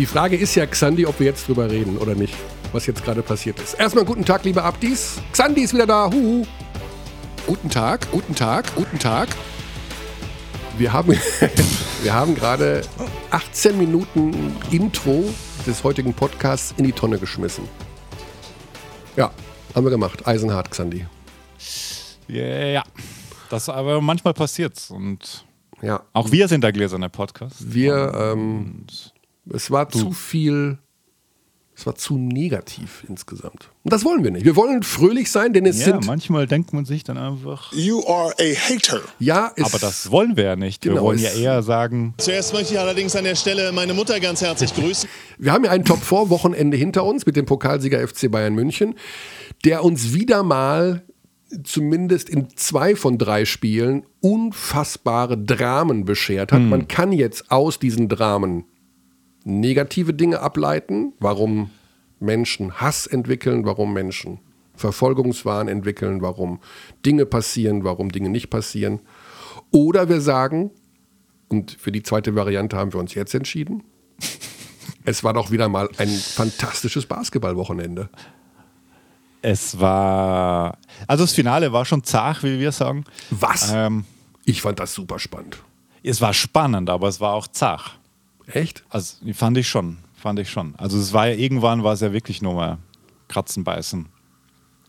Die Frage ist ja, Xandi, ob wir jetzt drüber reden oder nicht, was jetzt gerade passiert ist. Erstmal guten Tag, liebe Abdis. Xandi ist wieder da. Huhu. Guten Tag, guten Tag, guten Tag. Wir haben, wir haben gerade 18 Minuten Intro des heutigen Podcasts in die Tonne geschmissen. Ja, haben wir gemacht. Eisenhart, Xandi. Ja, das aber manchmal passiert's und Ja, auch wir sind der gläserne Podcast. wir, ähm, es war zu viel, es war zu negativ insgesamt. Und das wollen wir nicht. Wir wollen fröhlich sein, denn es Ja, sind, manchmal denkt man sich dann einfach, You are a hater. ja, es, aber das wollen wir ja nicht. Genau, wir wollen ja eher sagen, Zuerst möchte ich allerdings an der Stelle meine Mutter ganz herzlich grüßen. Wir haben ja ein Top-4-Wochenende hinter uns mit dem Pokalsieger FC Bayern München, der uns wieder mal zumindest in zwei von drei Spielen unfassbare Dramen beschert hat. Man kann jetzt aus diesen Dramen negative Dinge ableiten, warum Menschen Hass entwickeln, warum Menschen Verfolgungswahn entwickeln, warum Dinge passieren, warum Dinge nicht passieren. Oder wir sagen, und für die zweite Variante haben wir uns jetzt entschieden, es war doch wieder mal ein fantastisches Basketballwochenende. es war. Also das Finale war schon zart, wie wir sagen. Was? Ähm, Ich fand das super spannend. es war spannend, aber es war auch zart. Echt? Also fand ich schon, fand ich schon. Also es war ja irgendwann war es ja wirklich nur mal kratzen, beißen.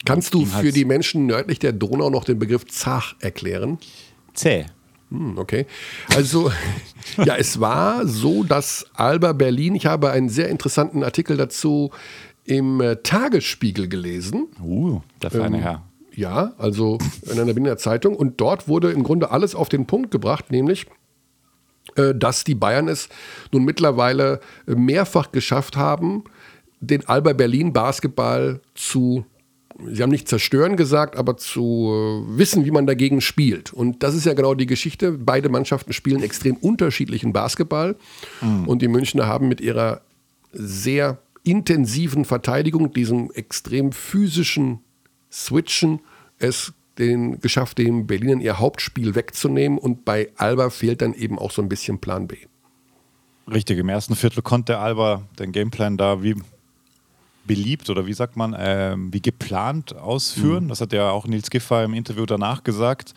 Kannst du für halt- die Menschen nördlich der Donau noch den Begriff Zach erklären? Zäh. Hm, okay. Also, ja, es war so, dass Alba Berlin, ich habe einen sehr interessanten Artikel dazu im äh, Tagesspiegel gelesen. Uh, der feine Herr. Ja, also in einer Berliner Zeitung. Und dort wurde im Grunde alles auf den Punkt gebracht, nämlich, dass die Bayern es nun mittlerweile mehrfach geschafft haben, den Alba Berlin Basketball zu, sie haben nicht zerstören gesagt, aber zu äh, wissen, wie man dagegen spielt. Und das ist ja genau die Geschichte. Beide Mannschaften spielen extrem unterschiedlichen Basketball. Und die Münchner haben mit ihrer sehr intensiven Verteidigung, diesem extrem physischen Switchen, es den, geschafft, den Berlinern ihr Hauptspiel wegzunehmen. Und bei Alba fehlt dann eben auch so ein bisschen Plan B. Richtig, im ersten Viertel konnte Alba den Gameplan da wie beliebt oder wie sagt man, ähm, wie geplant ausführen. Das hat ja auch Nils Giffer im Interview danach gesagt.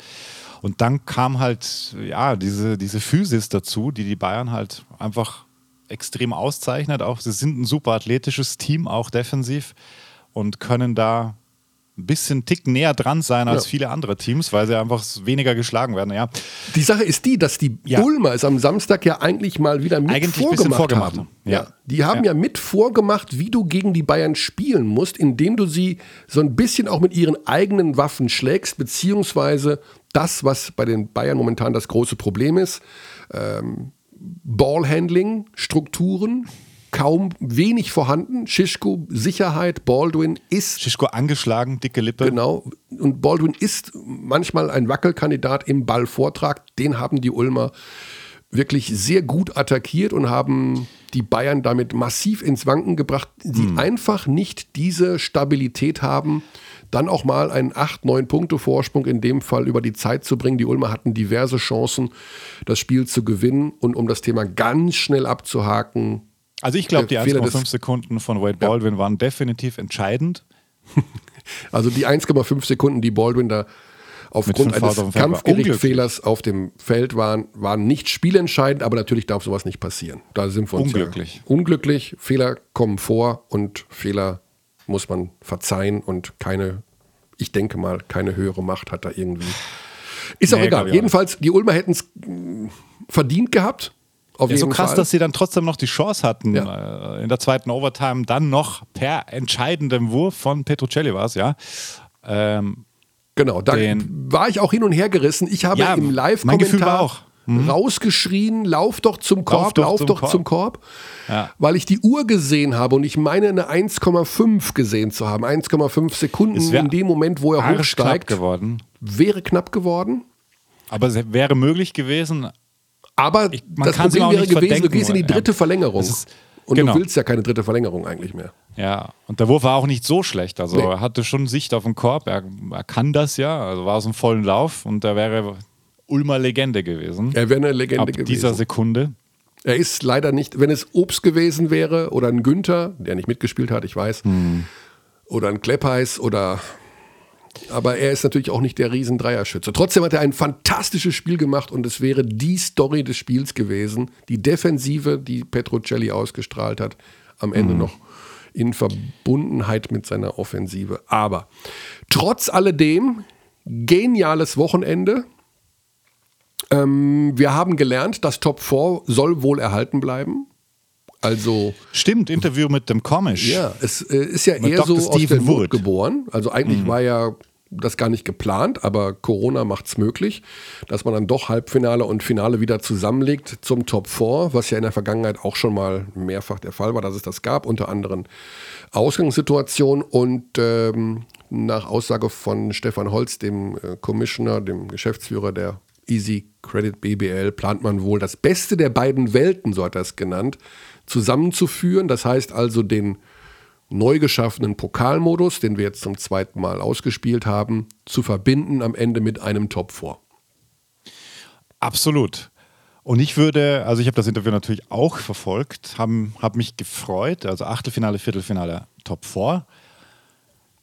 Und dann kam halt ja diese, diese Physis dazu, die die Bayern halt einfach extrem auszeichnet. Auch sie sind ein super athletisches Team, auch defensiv und können da ein bisschen Tick näher dran sein als Ja. viele andere Teams, weil sie einfach weniger geschlagen werden. Ja, Die Sache ist die, dass die Ja. Ulmer es am Samstag ja eigentlich mal wieder mit Eigentlich vorgemacht, vorgemacht haben. Ja. Ja. Die haben ja. Ja. mit vorgemacht, wie du gegen die Bayern spielen musst, indem du sie so ein bisschen auch mit ihren eigenen Waffen schlägst, beziehungsweise das, was bei den Bayern momentan das große Problem ist, ähm, Ballhandling, Strukturen, kaum wenig vorhanden. Schischko, Sicherheit, Baldwin ist Schischko angeschlagen, dicke Lippe. Genau. Und Baldwin ist manchmal ein Wackelkandidat im Ballvortrag. Den haben die Ulmer wirklich sehr gut attackiert und haben die Bayern damit massiv ins Wanken gebracht, die einfach nicht diese Stabilität haben, dann auch mal einen 8-9 Punkte Vorsprung in dem Fall über die Zeit zu bringen. Die Ulmer hatten diverse Chancen, das Spiel zu gewinnen und um das Thema ganz schnell abzuhaken, Also ich glaube, die Der Fehler 1,5 des- Sekunden von Wade Baldwin waren definitiv entscheidend. Also die 1,5 Sekunden, die Baldwin da aufgrund eines auf dem Feld war Kampfgerichtfehlers auf dem Feld waren, waren nicht spielentscheidend, aber natürlich darf sowas nicht passieren. Da sind wir uns Unglücklich. Ja unglücklich. Fehler kommen vor und Fehler muss man verzeihen und keine, ich denke mal, keine höhere Macht hat da irgendwie. Ist auch Nee, egal. Jedenfalls, die Ulmer hätten es verdient gehabt. Auf Ja, so krass, Fall. dass sie dann trotzdem noch die Chance hatten, Ja. äh, in der zweiten Overtime dann noch per entscheidendem Wurf von Petrucelli war es, ja. Ähm, Genau, da war ich auch hin und her gerissen. Ich habe Ja, im Live-Kommentar. Mhm. rausgeschrien, lauf doch zum Korb, doch lauf zum doch Korb. zum Korb, Ja. weil ich die Uhr gesehen habe und ich meine eine 1,5 gesehen zu haben. 1,5 Sekunden in dem Moment, wo er hochsteigt, geworden. wäre knapp geworden. Aber es wäre möglich gewesen. Aber Ich- man das Problem auch wäre nicht gewesen, du gehst in die ja. dritte Verlängerung. Das ist- und genau. du willst ja keine dritte Verlängerung eigentlich mehr. Ja, und der Wurf war auch nicht so schlecht. Also Nee. er hatte schon Sicht auf den Korb. Er, er kann das ja. Also war aus dem vollen Lauf und er wäre Ulmer Legende gewesen. Er wäre eine Legende ab gewesen. dieser Sekunde. Er ist leider nicht, wenn es Obst gewesen wäre oder ein Günther, der nicht mitgespielt hat, ich weiß, hm. oder ein Kleppeis oder aber er ist natürlich auch nicht der riesen Dreierschütze. Trotzdem hat er ein fantastisches Spiel gemacht und es wäre die Story des Spiels gewesen, die Defensive, die Petrocelli ausgestrahlt hat, am Ende mhm. noch in Verbundenheit mit seiner Offensive. Aber trotz alledem, geniales Wochenende. Ähm, wir haben gelernt, das Top 4 soll wohl erhalten bleiben. Also Stimmt, Interview mit dem Komisch. Ja, es äh, ist ja eher Dr. so Stephen aus der Not geboren. Also eigentlich mhm. war ja das gar nicht geplant, aber Corona macht es möglich, dass man dann doch Halbfinale und Finale wieder zusammenlegt zum Top 4, was ja in der Vergangenheit auch schon mal mehrfach der Fall war, dass es das gab, unter anderem Ausgangssituationen und ähm, nach Aussage von Stefan Holz, dem äh, Commissioner, dem Geschäftsführer der Easy Credit BBL, plant man wohl das Beste der beiden Welten, so hat er es genannt, zusammenzuführen. Das heißt also den neu geschaffenen Pokalmodus, den wir jetzt zum zweiten Mal ausgespielt haben, zu verbinden am Ende mit einem Top 4. Absolut. Und ich würde, also ich habe das Interview natürlich auch verfolgt, habe hab mich gefreut, also Achtelfinale, Viertelfinale, Top 4.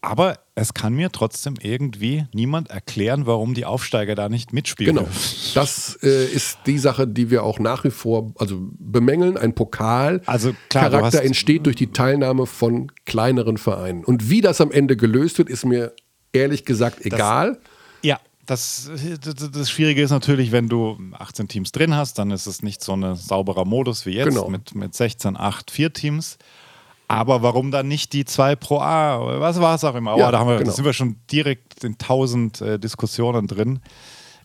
Aber es kann mir trotzdem irgendwie niemand erklären, warum die Aufsteiger da nicht mitspielen. Genau. Das äh, ist die Sache, die wir auch nach wie vor also bemängeln. Ein Pokal also klar, Charakter entsteht durch die Teilnahme von kleineren Vereinen. Und wie das am Ende gelöst wird, ist mir ehrlich gesagt egal. Das, ja, das, das, das, Schwierige ist natürlich, wenn du 18 Teams drin hast, dann ist es nicht so ein sauberer Modus wie jetzt genau. mit, mit 16, 8, 4 Teams. Aber warum dann nicht die zwei pro A? Was war es auch immer? Ja, oh, da, haben wir, genau. sind wir schon direkt in tausend äh, Diskussionen drin.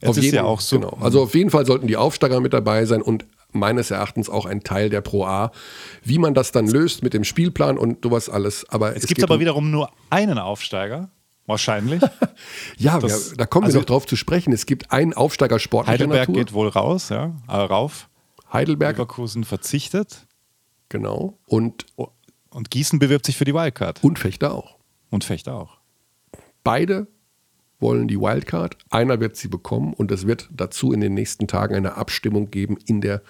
Es auf ist jeden, ja auch so. Genau. Also auf jeden Fall sollten die Aufsteiger mit dabei sein und meines Erachtens auch ein Teil der Pro A. Wie man das dann löst mit dem Spielplan und sowas alles. Aber es, es gibt aber um wiederum nur einen Aufsteiger. Wahrscheinlich. ja, das, wir, da kommen also wir noch drauf zu sprechen. Es gibt einen Aufsteiger sportlicher Heidelberg Natur. geht wohl raus, ja, äh, rauf. Heidelberg. Leverkusen verzichtet. Genau. Und oh, und Gießen bewirbt sich für die Wildcard. Und Fechter auch. Und Fechter auch. Beide wollen die Wildcard. Einer wird sie bekommen und es wird dazu in den nächsten Tagen eine Abstimmung geben in der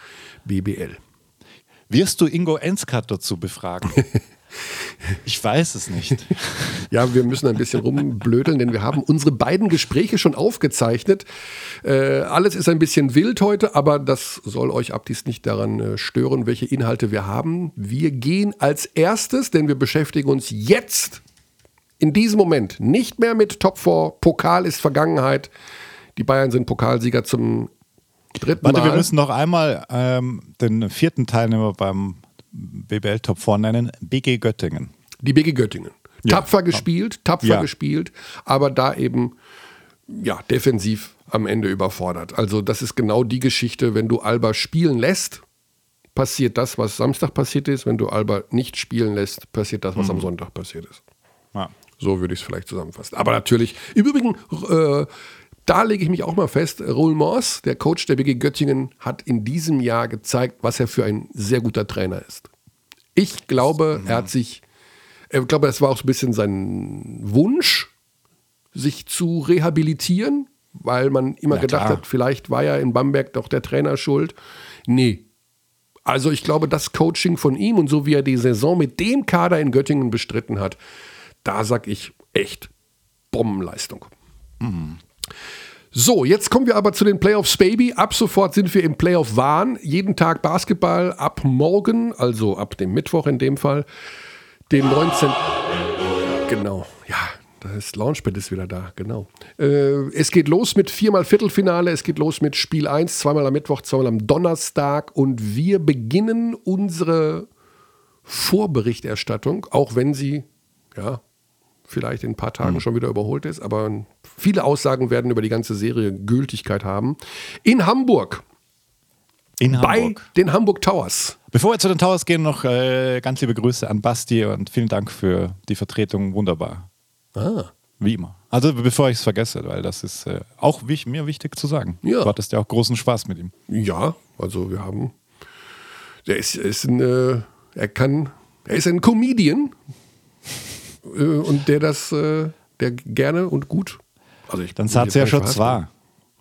BBL. Wirst du Ingo Enskat dazu befragen? Ich weiß es nicht. ja, wir müssen ein bisschen rumblödeln, denn wir haben unsere beiden Gespräche schon aufgezeichnet. Äh, alles ist ein bisschen wild heute, aber das soll euch ab dies nicht daran äh, stören, welche Inhalte wir haben. Wir gehen als erstes, denn wir beschäftigen uns jetzt in diesem Moment nicht mehr mit Top 4. Pokal ist Vergangenheit. Die Bayern sind Pokalsieger zum dritten Warte, Mal. wir müssen noch einmal ähm, den vierten Teilnehmer beim BBL Top 4 nennen, BG Göttingen. Die BG Göttingen. Ja. Tapfer gespielt, tapfer ja. gespielt, aber da eben ja, defensiv am Ende überfordert. Also das ist genau die Geschichte, wenn du Alba spielen lässt, passiert das, was Samstag passiert ist. Wenn du Alba nicht spielen lässt, passiert das, was mhm. am Sonntag passiert ist. Ja. So würde ich es vielleicht zusammenfassen. Aber natürlich, im Übrigen, äh, da lege ich mich auch mal fest, Raoul Mors, der Coach der BG Göttingen, hat in diesem Jahr gezeigt, was er für ein sehr guter Trainer ist. Ich glaube, er hat sich, ich glaube, das war auch so ein bisschen sein Wunsch, sich zu rehabilitieren, weil man immer ja, gedacht klar. hat, vielleicht war ja in Bamberg doch der Trainer schuld. Nee. Also ich glaube, das Coaching von ihm und so wie er die Saison mit dem Kader in Göttingen bestritten hat, da sag ich echt Bombenleistung. Mhm. So, jetzt kommen wir aber zu den Playoffs, Baby. Ab sofort sind wir im Playoff Wahn. Jeden Tag Basketball. Ab morgen, also ab dem Mittwoch in dem Fall, den 19. Genau, ja, das Launchpad ist wieder da, genau. Äh, es geht los mit viermal Viertelfinale, es geht los mit Spiel 1, zweimal am Mittwoch, zweimal am Donnerstag und wir beginnen unsere Vorberichterstattung, auch wenn sie ja, vielleicht in ein paar Tagen mhm. schon wieder überholt ist, aber viele Aussagen werden über die ganze Serie Gültigkeit haben. In Hamburg. In Hamburg. Bei den Hamburg Towers. Bevor wir zu den Towers gehen, noch äh, ganz liebe Grüße an Basti und vielen Dank für die Vertretung. Wunderbar. Ah. Wie immer. Also bevor ich es vergesse, weil das ist äh, auch wich, mir wichtig zu sagen. Ja. Du hattest ja auch großen Spaß mit ihm. Ja, also wir haben. Der ist, ist ein, äh, er kann, er ist ein Comedian, äh, und der das, äh, der gerne und gut. Also ich, Dann hat es ja schon zwei.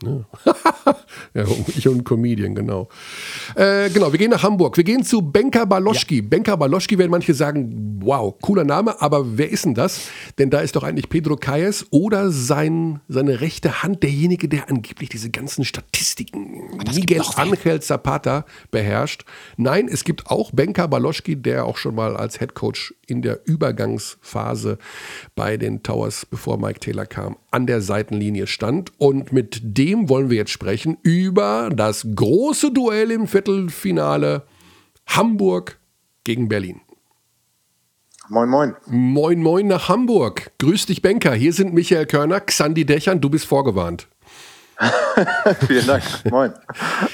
Ja. Ja, ich und ein Comedian, genau. Äh, genau, wir gehen nach Hamburg. Wir gehen zu Benka Baloschki. Ja. Benka Baloschki werden manche sagen, wow, cooler Name, aber wer ist denn das? Denn da ist doch eigentlich Pedro Calles oder sein, seine rechte Hand derjenige, der angeblich diese ganzen Statistiken, Miguel Angel Zapata, beherrscht. Nein, es gibt auch Benka Baloschki, der auch schon mal als Head Coach in der Übergangsphase bei den Towers, bevor Mike Taylor kam, an der Seitenlinie stand. Und mit dem wollen wir jetzt sprechen über das große Duell im Viertelfinale Hamburg gegen Berlin. Moin, moin. Moin, moin nach Hamburg. Grüß dich, Benker. Hier sind Michael Körner, Xandi Dächern. Du bist vorgewarnt. Vielen Dank. Moin.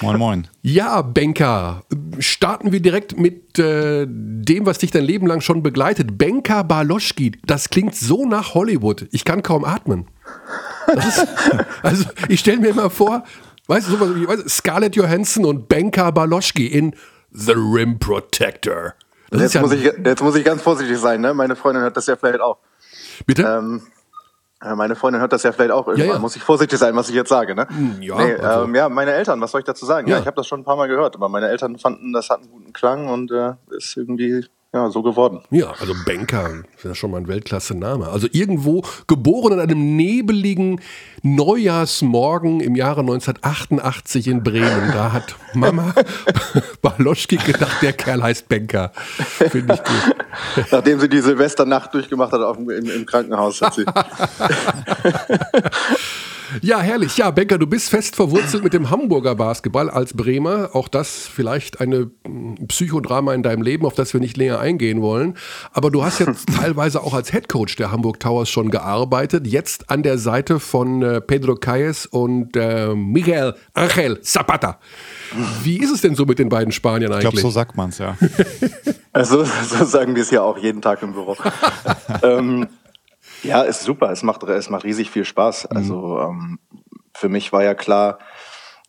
Moin, moin. Ja, Benka, starten wir direkt mit äh, dem, was dich dein Leben lang schon begleitet. Benka Baloschki, das klingt so nach Hollywood. Ich kann kaum atmen. Ist, also, ich stelle mir immer vor, weißt du, sowas wie weißt, Scarlett Johansson und Benka Baloschki in The Rim Protector. Jetzt, ja muss ich, jetzt muss ich ganz vorsichtig sein, ne? Meine Freundin hört das ja vielleicht auch. Bitte? Ähm, meine Freundin hört das ja vielleicht auch irgendwann. Ja, ja. Muss ich vorsichtig sein, was ich jetzt sage, ne? Hm, ja, nee, also. ähm, ja meine Eltern, was soll ich dazu sagen? Ja, ja ich habe das schon ein paar Mal gehört, aber meine Eltern fanden, das hat einen guten Klang und äh, ist irgendwie ja, so geworden. Ja, also Banker, ist ja schon mal ein Weltklasse-Name. Also irgendwo geboren an einem nebeligen Neujahrsmorgen im Jahre 1988 in Bremen. Da hat Mama Baloschki gedacht, der Kerl heißt Banker. Finde ich gut. Nachdem sie die Silvesternacht durchgemacht hat auf, im, im Krankenhaus. Hat sie. Ja, herrlich. Ja, Benker, du bist fest verwurzelt mit dem Hamburger Basketball als Bremer. Auch das vielleicht eine hm, Psychodrama in deinem Leben, auf das wir nicht länger eingehen wollen. Aber du hast jetzt teilweise auch als Headcoach der Hamburg Towers schon gearbeitet. Jetzt an der Seite von äh, Pedro Calles und äh, Miguel Angel Zapata. Wie ist es denn so mit den beiden Spaniern eigentlich? Ich glaube, so sagt man es, ja. also, so sagen wir es ja auch jeden Tag im Büro. ähm, ja, ist super. Es macht, es macht riesig viel Spaß. Mhm. Also ähm, für mich war ja klar,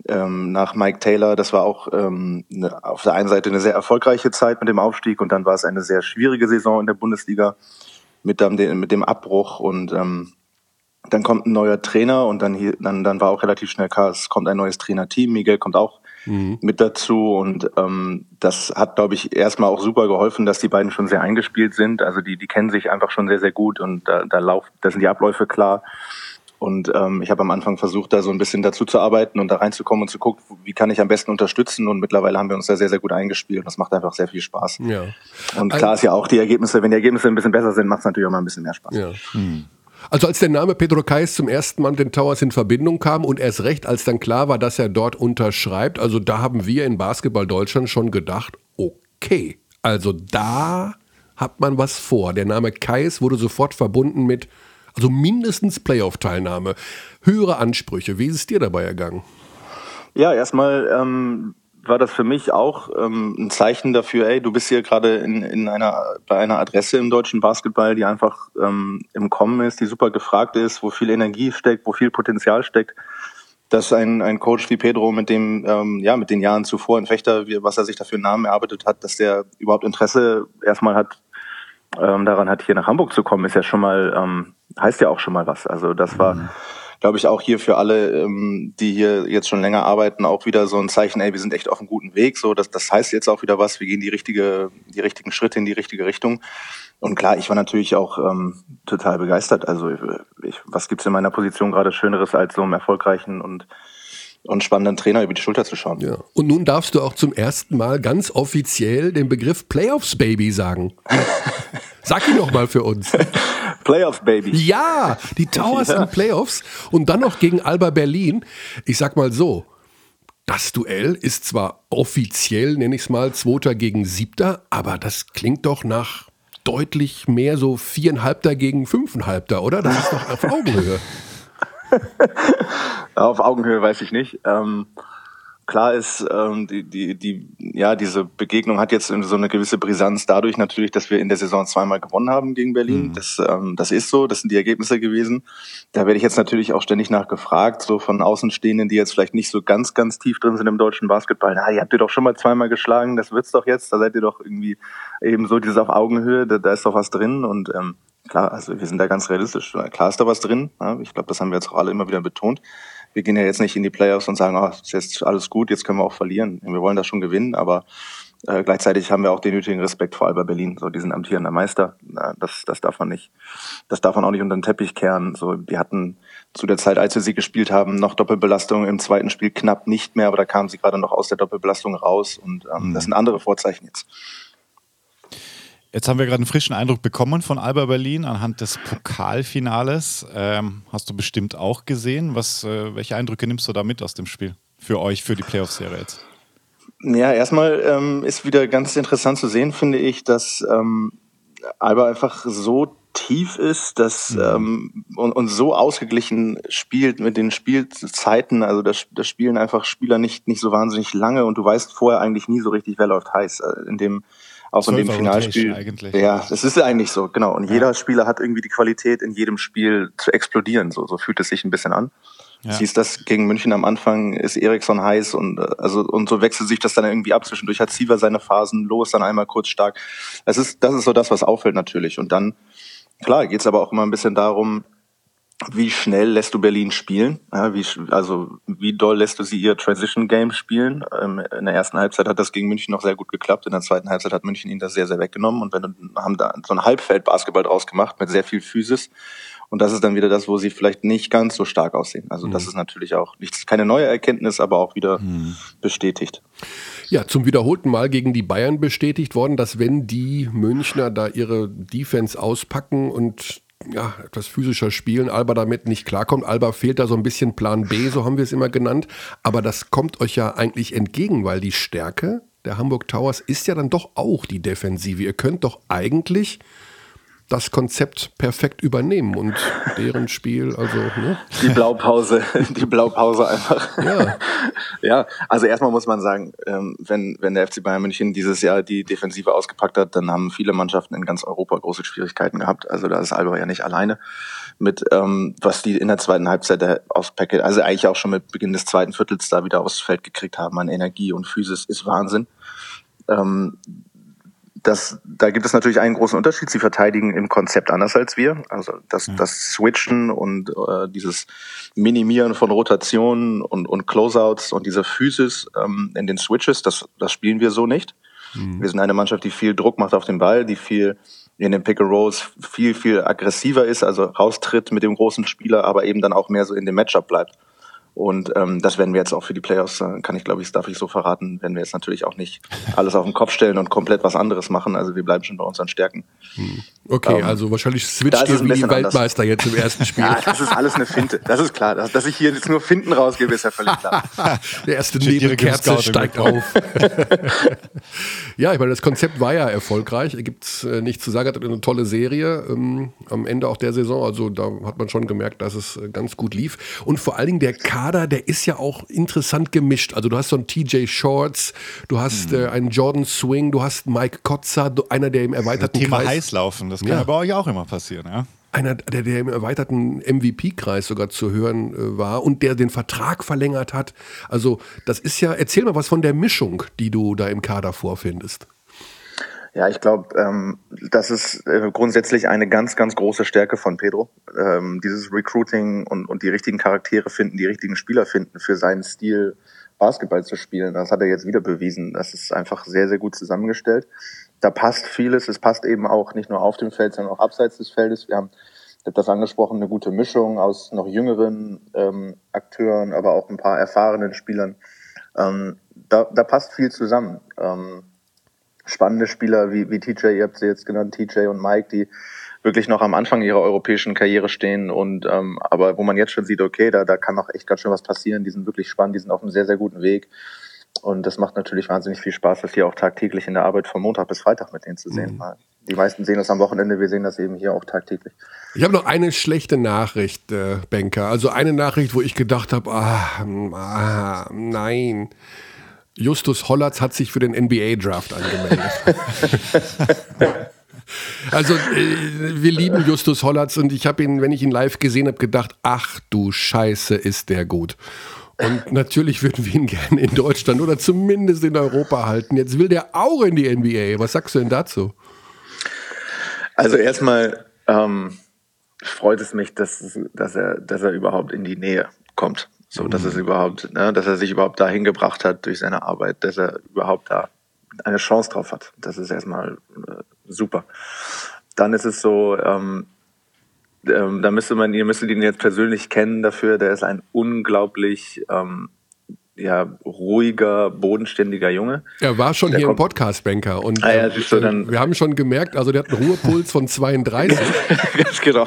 ähm, nach Mike Taylor, das war auch ähm, ne, auf der einen Seite eine sehr erfolgreiche Zeit mit dem Aufstieg und dann war es eine sehr schwierige Saison in der Bundesliga mit, dem, mit dem Abbruch und ähm, dann kommt ein neuer Trainer und dann, hier, dann, dann war auch relativ schnell klar, es kommt ein neues Trainerteam. Miguel kommt auch mhm. mit dazu. Und ähm, das hat, glaube ich, erstmal auch super geholfen, dass die beiden schon sehr eingespielt sind. Also die, die kennen sich einfach schon sehr, sehr gut und da, da, lauf, da sind die Abläufe klar. Und ähm, ich habe am Anfang versucht, da so ein bisschen dazu zu arbeiten und da reinzukommen und zu gucken, wie kann ich am besten unterstützen. Und mittlerweile haben wir uns da sehr, sehr gut eingespielt. Und das macht einfach sehr viel Spaß. Ja. Und klar ist ja auch die Ergebnisse, wenn die Ergebnisse ein bisschen besser sind, macht es natürlich auch mal ein bisschen mehr Spaß. Ja. Hm. Also als der Name Pedro Kais zum ersten Mal mit den Towers in Verbindung kam und erst recht, als dann klar war, dass er dort unterschreibt, also da haben wir in Basketball Deutschland schon gedacht, okay, also da hat man was vor. Der Name Kais wurde sofort verbunden mit, also mindestens Playoff-Teilnahme, höhere Ansprüche. Wie ist es dir dabei ergangen? Ja, erstmal ähm, war das für mich auch ähm, ein Zeichen dafür, ey, du bist hier gerade in, in einer, bei einer Adresse im deutschen Basketball, die einfach ähm, im Kommen ist, die super gefragt ist, wo viel Energie steckt, wo viel Potenzial steckt. Dass ein, ein Coach wie Pedro mit dem, ähm, ja, mit den Jahren zuvor in Fechter, wie, was er sich dafür einen Namen erarbeitet hat, dass der überhaupt Interesse erstmal hat, ähm, daran hat, hier nach Hamburg zu kommen, ist ja schon mal, ähm, heißt ja auch schon mal was. Also das war, mhm glaube ich, auch hier für alle, ähm, die hier jetzt schon länger arbeiten, auch wieder so ein Zeichen, ey, wir sind echt auf einem guten Weg. So, das, das heißt jetzt auch wieder was, wir gehen die richtige, die richtigen Schritte in die richtige Richtung. Und klar, ich war natürlich auch ähm, total begeistert. Also ich, was gibt's in meiner Position gerade Schöneres, als so einem erfolgreichen und und spannenden Trainer über die Schulter zu schauen. Ja. Und nun darfst du auch zum ersten Mal ganz offiziell den Begriff Playoffs Baby sagen. Sag ihn noch mal für uns. Playoffs Baby. Ja, die Towers ja. in Playoffs und dann noch gegen Alba Berlin. Ich sag mal so, das Duell ist zwar offiziell, nenne ich es mal, Zweiter gegen Siebter, aber das klingt doch nach deutlich mehr so Viereinhalbter gegen Fünfeinhalbter, oder? Das ist doch auf Augenhöhe. Auf Augenhöhe weiß ich nicht. Ähm, klar ist, ähm, die, die, die, ja, diese Begegnung hat jetzt so eine gewisse Brisanz dadurch natürlich, dass wir in der Saison zweimal gewonnen haben gegen Berlin. Mhm. Das, ähm, das ist so, das sind die Ergebnisse gewesen. Da werde ich jetzt natürlich auch ständig nachgefragt, so von Außenstehenden, die jetzt vielleicht nicht so ganz, ganz tief drin sind im deutschen Basketball. Na, ihr habt ihr doch schon mal zweimal geschlagen, das wird's doch jetzt, da seid ihr doch irgendwie eben so dieses auf Augenhöhe, da, da ist doch was drin und ähm, klar, also wir sind da ganz realistisch. Klar ist da was drin. Ja, ich glaube, das haben wir jetzt auch alle immer wieder betont. Wir gehen ja jetzt nicht in die Playoffs und sagen, oh, ist jetzt alles gut, jetzt können wir auch verlieren. Wir wollen das schon gewinnen, aber äh, gleichzeitig haben wir auch den nötigen Respekt vor Alba Berlin, so diesen amtierender Meister. Äh, das, das darf man nicht, das darf man auch nicht unter den Teppich kehren. So, die hatten zu der Zeit, als wir sie gespielt haben, noch Doppelbelastung im zweiten Spiel knapp nicht mehr, aber da kamen sie gerade noch aus der Doppelbelastung raus und ähm, mhm. das sind andere Vorzeichen jetzt. Jetzt haben wir gerade einen frischen Eindruck bekommen von Alba Berlin anhand des Pokalfinales. Ähm, hast du bestimmt auch gesehen. Was, äh, welche Eindrücke nimmst du da mit aus dem Spiel? Für euch, für die Playoff-Serie jetzt? Ja, erstmal ähm, ist wieder ganz interessant zu sehen, finde ich, dass ähm, Alba einfach so tief ist, dass mhm. ähm, und, und so ausgeglichen spielt mit den Spielzeiten. Also das, das spielen einfach Spieler nicht nicht so wahnsinnig lange und du weißt vorher eigentlich nie so richtig, wer läuft heiß. Äh, in dem auch in dem Finalspiel. Eigentlich. Ja, das ist eigentlich so, genau. Und ja. jeder Spieler hat irgendwie die Qualität, in jedem Spiel zu explodieren. So, so fühlt es sich ein bisschen an. Ja. Siehst das gegen München am Anfang ist Eriksson heiß und äh, also und so wechselt sich das dann irgendwie ab. Zwischendurch hat Siever seine Phasen, los dann einmal kurz stark. Es ist das ist so das, was auffällt natürlich. Und dann klar geht's aber auch immer ein bisschen darum, wie schnell lässt du Berlin spielen? Ja, wie, also wie doll lässt du sie ihr Transition Game spielen? Ähm, in der ersten Halbzeit hat das gegen München noch sehr gut geklappt. In der zweiten Halbzeit hat München ihnen das sehr, sehr weggenommen. Und wenn haben da so ein Halbfeld-Basketball draus gemacht mit sehr viel Physis. Und das ist dann wieder das, wo sie vielleicht nicht ganz so stark aussehen. Also das mhm. ist natürlich auch nichts, keine neue Erkenntnis, aber auch wieder mhm. bestätigt. Ja, zum wiederholten Mal gegen die Bayern bestätigt worden, dass wenn die Münchner da ihre Defense auspacken und ja, etwas physischer spielen, Alba damit nicht klarkommt. Alba fehlt da so ein bisschen Plan B, so haben wir es immer genannt. Aber das kommt euch ja eigentlich entgegen, weil die Stärke der Hamburg Towers ist ja dann doch auch die Defensive. Ihr könnt doch eigentlich das Konzept perfekt übernehmen und deren Spiel, also ne? die Blaupause, die Blaupause einfach. Ja. ja, also erstmal muss man sagen, ähm, wenn wenn der FC Bayern München dieses Jahr die Defensive ausgepackt hat, dann haben viele Mannschaften in ganz Europa große Schwierigkeiten gehabt. Also da ist Alba ja nicht alleine mit ähm, was die in der zweiten Halbzeit aufs Paket, also eigentlich auch schon mit Beginn des zweiten Viertels da wieder aufs Feld gekriegt haben an Energie und Physis ist Wahnsinn. Ähm, das, da gibt es natürlich einen großen Unterschied. Sie verteidigen im Konzept anders als wir. Also das, das Switchen und äh, dieses Minimieren von Rotationen und, und Closeouts und diese Physis ähm, in den Switches, das, das spielen wir so nicht. Mhm. Wir sind eine Mannschaft, die viel Druck macht auf den Ball, die viel in den Pick and Rolls viel, viel aggressiver ist, also raustritt mit dem großen Spieler, aber eben dann auch mehr so in dem Matchup bleibt. Und ähm, das werden wir jetzt auch für die Playoffs, äh, kann ich glaube ich, das darf ich so verraten, werden wir jetzt natürlich auch nicht alles auf den Kopf stellen und komplett was anderes machen. Also wir bleiben schon bei unseren Stärken. Hm. Okay, ähm, also wahrscheinlich switcht ihr wie die Weltmeister jetzt im ersten Spiel. ja, das ist alles eine Finte. Das ist klar. Dass, dass ich hier jetzt nur Finden rausgebe, ist ja völlig klar. Der erste Nebelkerze steigt auf. ja, ich meine, das Konzept war ja erfolgreich. Gibt es äh, nichts zu sagen. Hat eine tolle Serie ähm, am Ende auch der Saison. Also da hat man schon gemerkt, dass es äh, ganz gut lief. Und vor allen Dingen der K Kader, der ist ja auch interessant gemischt. Also du hast so einen TJ Shorts, du hast mhm. äh, einen Jordan Swing, du hast Mike Kotzer, einer, der im erweiterten Thema Kreis... Heißlaufen, das kann ja. bei euch auch immer passieren, ja? einer, der, der im erweiterten MVP-Kreis sogar zu hören äh, war und der den Vertrag verlängert hat. Also, das ist ja, erzähl mal was von der Mischung, die du da im Kader vorfindest. Ja, ich glaube, ähm, das ist äh, grundsätzlich eine ganz, ganz große Stärke von Pedro. Ähm, dieses Recruiting und, und die richtigen Charaktere finden, die richtigen Spieler finden für seinen Stil, Basketball zu spielen. Das hat er jetzt wieder bewiesen. Das ist einfach sehr, sehr gut zusammengestellt. Da passt vieles. Es passt eben auch nicht nur auf dem Feld, sondern auch abseits des Feldes. Wir haben, ich habe das angesprochen, eine gute Mischung aus noch jüngeren ähm, Akteuren, aber auch ein paar erfahrenen Spielern. Ähm, da, da passt viel zusammen. Ähm, spannende Spieler wie, wie TJ, ihr habt sie jetzt genannt, TJ und Mike, die wirklich noch am Anfang ihrer europäischen Karriere stehen und ähm, aber wo man jetzt schon sieht, okay, da, da kann noch echt ganz schön was passieren, die sind wirklich spannend, die sind auf einem sehr, sehr guten Weg. Und das macht natürlich wahnsinnig viel Spaß, das hier auch tagtäglich in der Arbeit von Montag bis Freitag mit denen zu sehen. Mhm. Die meisten sehen das am Wochenende, wir sehen das eben hier auch tagtäglich. Ich habe noch eine schlechte Nachricht, äh, Banker. Also eine Nachricht, wo ich gedacht habe, ah, ah, nein. Justus Hollatz hat sich für den NBA-Draft angemeldet. also äh, wir lieben Justus Hollatz und ich habe ihn, wenn ich ihn live gesehen habe, gedacht, ach du Scheiße, ist der gut. Und natürlich würden wir ihn gerne in Deutschland oder zumindest in Europa halten. Jetzt will der auch in die NBA. Was sagst du denn dazu? Also erstmal ähm, freut es mich, dass, dass, er, dass er überhaupt in die Nähe kommt. So, dass es überhaupt, ne, dass er sich überhaupt dahin gebracht hat durch seine Arbeit, dass er überhaupt da eine Chance drauf hat. Das ist erstmal äh, super. Dann ist es so, ähm, ähm, da müsste man, ihr müsstet ihn jetzt persönlich kennen dafür, der ist ein unglaublich ähm, ja, ruhiger, bodenständiger Junge. Er war schon der hier im Podcast-Banker und ah, ja, du, dann wir haben schon gemerkt, also der hat einen Ruhepuls von 32. Ganz genau.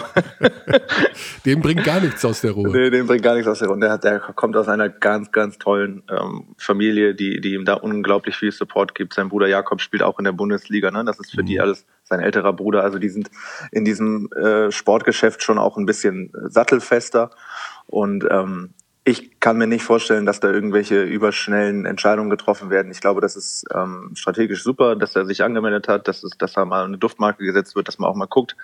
dem bringt gar nichts aus der Ruhe. Nee, dem bringt gar nichts aus der Ruhe. Der, der kommt aus einer ganz, ganz tollen ähm, Familie, die, die ihm da unglaublich viel Support gibt. Sein Bruder Jakob spielt auch in der Bundesliga. Ne? Das ist für mhm. die alles sein älterer Bruder. Also die sind in diesem äh, Sportgeschäft schon auch ein bisschen sattelfester. Und ähm, ich kann mir nicht vorstellen, dass da irgendwelche überschnellen Entscheidungen getroffen werden. Ich glaube, das ist ähm, strategisch super, dass er sich angemeldet hat, dass, es, dass da mal eine Duftmarke gesetzt wird, dass man auch mal guckt.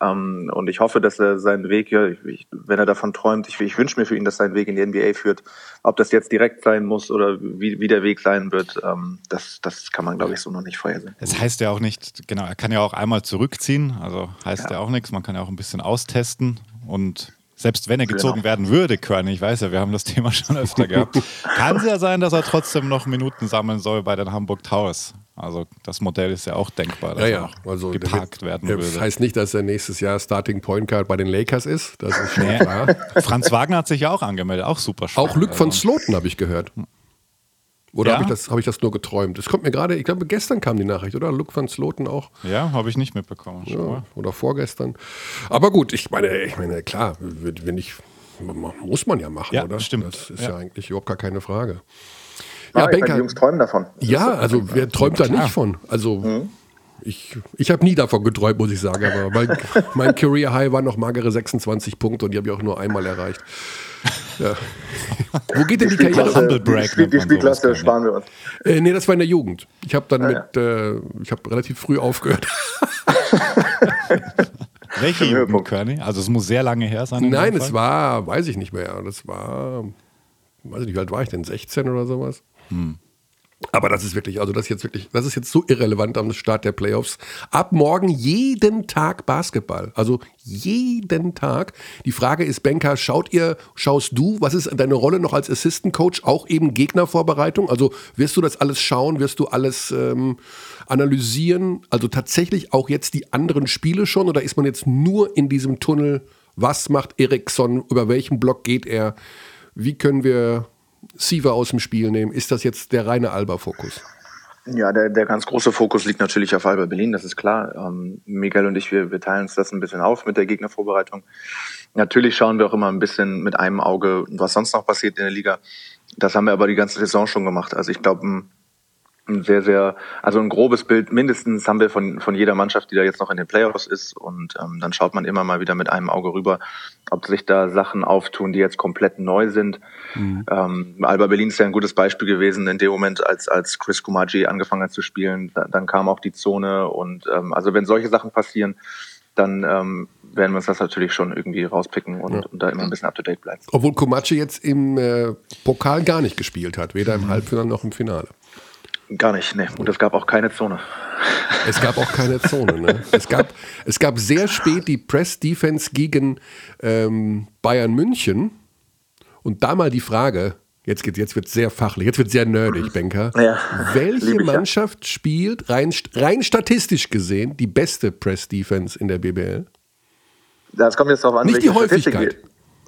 Ähm, und ich hoffe, dass er seinen Weg, ja, ich, wenn er davon träumt, ich, ich wünsche mir für ihn, dass sein Weg in die NBA führt. Ob das jetzt direkt sein muss oder wie, wie der Weg sein wird, ähm, das, das kann man, glaube ich, so noch nicht vorhersehen. Es heißt ja auch nicht, genau, er kann ja auch einmal zurückziehen, also heißt ja, ja auch nichts, man kann ja auch ein bisschen austesten und selbst wenn er genau. gezogen genau. werden würde, Körny, ich weiß ja, wir haben das Thema schon öfter gehabt, kann es ja sein, dass er trotzdem noch Minuten sammeln soll bei den Hamburg Towers. Also das Modell ist ja auch denkbar, dass ja, ja. er also geparkt der, werden würde. Das heißt nicht, dass er nächstes Jahr Starting Point Guard bei den Lakers ist. Das ist schon nee. klar. Franz Wagner hat sich ja auch angemeldet, auch super spannend. Auch Luc von also. Sloten habe ich gehört. Oder ja? habe ich, das, hab ich das nur geträumt? Es kommt mir gerade, ich glaube, gestern kam die Nachricht, oder? Luke van Sloten auch. Ja, habe ich nicht mitbekommen. Ja, oder vorgestern. Aber gut, ich meine, ich meine, klar, wenn ich, muss man ja machen, ja, oder? Stimmt. Das ist ja. ja eigentlich überhaupt gar keine Frage. Ja, ja die Jungs träumen davon. Ja, also wer träumt da nicht von? Also mhm. ich, ich habe nie davon geträumt, muss ich sagen, aber mein, mein Career High war noch magere 26 Punkte und die habe ich auch nur einmal erreicht. Ja. Wo geht denn die, die Karriere? Humble Break. Die, die Spielklasse sparen wir uns. Äh, nee, das war in der Jugend. Ich habe dann ah, mit, ja. äh, ich habe relativ früh aufgehört. Welche Jugend, Körny? Also es muss sehr lange her sein. Nein, es war, weiß ich nicht mehr. Das war, weiß ich nicht, wie alt war ich denn? 16 oder sowas? Hm. Aber das ist wirklich, also das ist jetzt wirklich, das ist jetzt so irrelevant am Start der Playoffs. Ab morgen jeden Tag Basketball. Also jeden Tag. Die Frage ist, Benka, schaut ihr, schaust du, was ist deine Rolle noch als Assistant Coach? Auch eben Gegnervorbereitung? Also wirst du das alles schauen? Wirst du alles ähm, analysieren? Also tatsächlich auch jetzt die anderen Spiele schon? Oder ist man jetzt nur in diesem Tunnel? Was macht Eriksson? Über welchen Block geht er? Wie können wir Siva aus dem Spiel nehmen? Ist das jetzt der reine Alba-Fokus? Ja, der, der ganz große Fokus liegt natürlich auf Alba Berlin, das ist klar. Ähm, Miguel und ich, wir, wir teilen uns das ein bisschen auf mit der Gegnervorbereitung. Natürlich schauen wir auch immer ein bisschen mit einem Auge, was sonst noch passiert in der Liga. Das haben wir aber die ganze Saison schon gemacht. Also ich glaube, ein sehr, sehr, also ein grobes Bild mindestens haben wir von, von jeder Mannschaft, die da jetzt noch in den Playoffs ist. Und ähm, dann schaut man immer mal wieder mit einem Auge rüber, ob sich da Sachen auftun, die jetzt komplett neu sind. Mhm. Ähm, Alba Berlin ist ja ein gutes Beispiel gewesen in dem Moment, als, als Chris Kumaji angefangen hat zu spielen. Da, dann kam auch die Zone. Und ähm, also wenn solche Sachen passieren, dann ähm, werden wir uns das natürlich schon irgendwie rauspicken und, ja. und da immer ein bisschen up to date bleiben. Obwohl Kumachi jetzt im äh, Pokal gar nicht gespielt hat, weder im mhm. Halbfinale noch im Finale. Gar nicht, ne. Und es gab auch keine Zone. Es gab auch keine Zone, ne? Es gab, es gab sehr spät die Press-Defense gegen ähm, Bayern München. Und da mal die Frage, jetzt, geht, jetzt wird es sehr fachlich, jetzt wird sehr nerdig, Benker. Ja, Welche Mannschaft ja. spielt rein, rein statistisch gesehen die beste Press-Defense in der BBL? Das kommt jetzt darauf an, Nicht die Häufigkeit.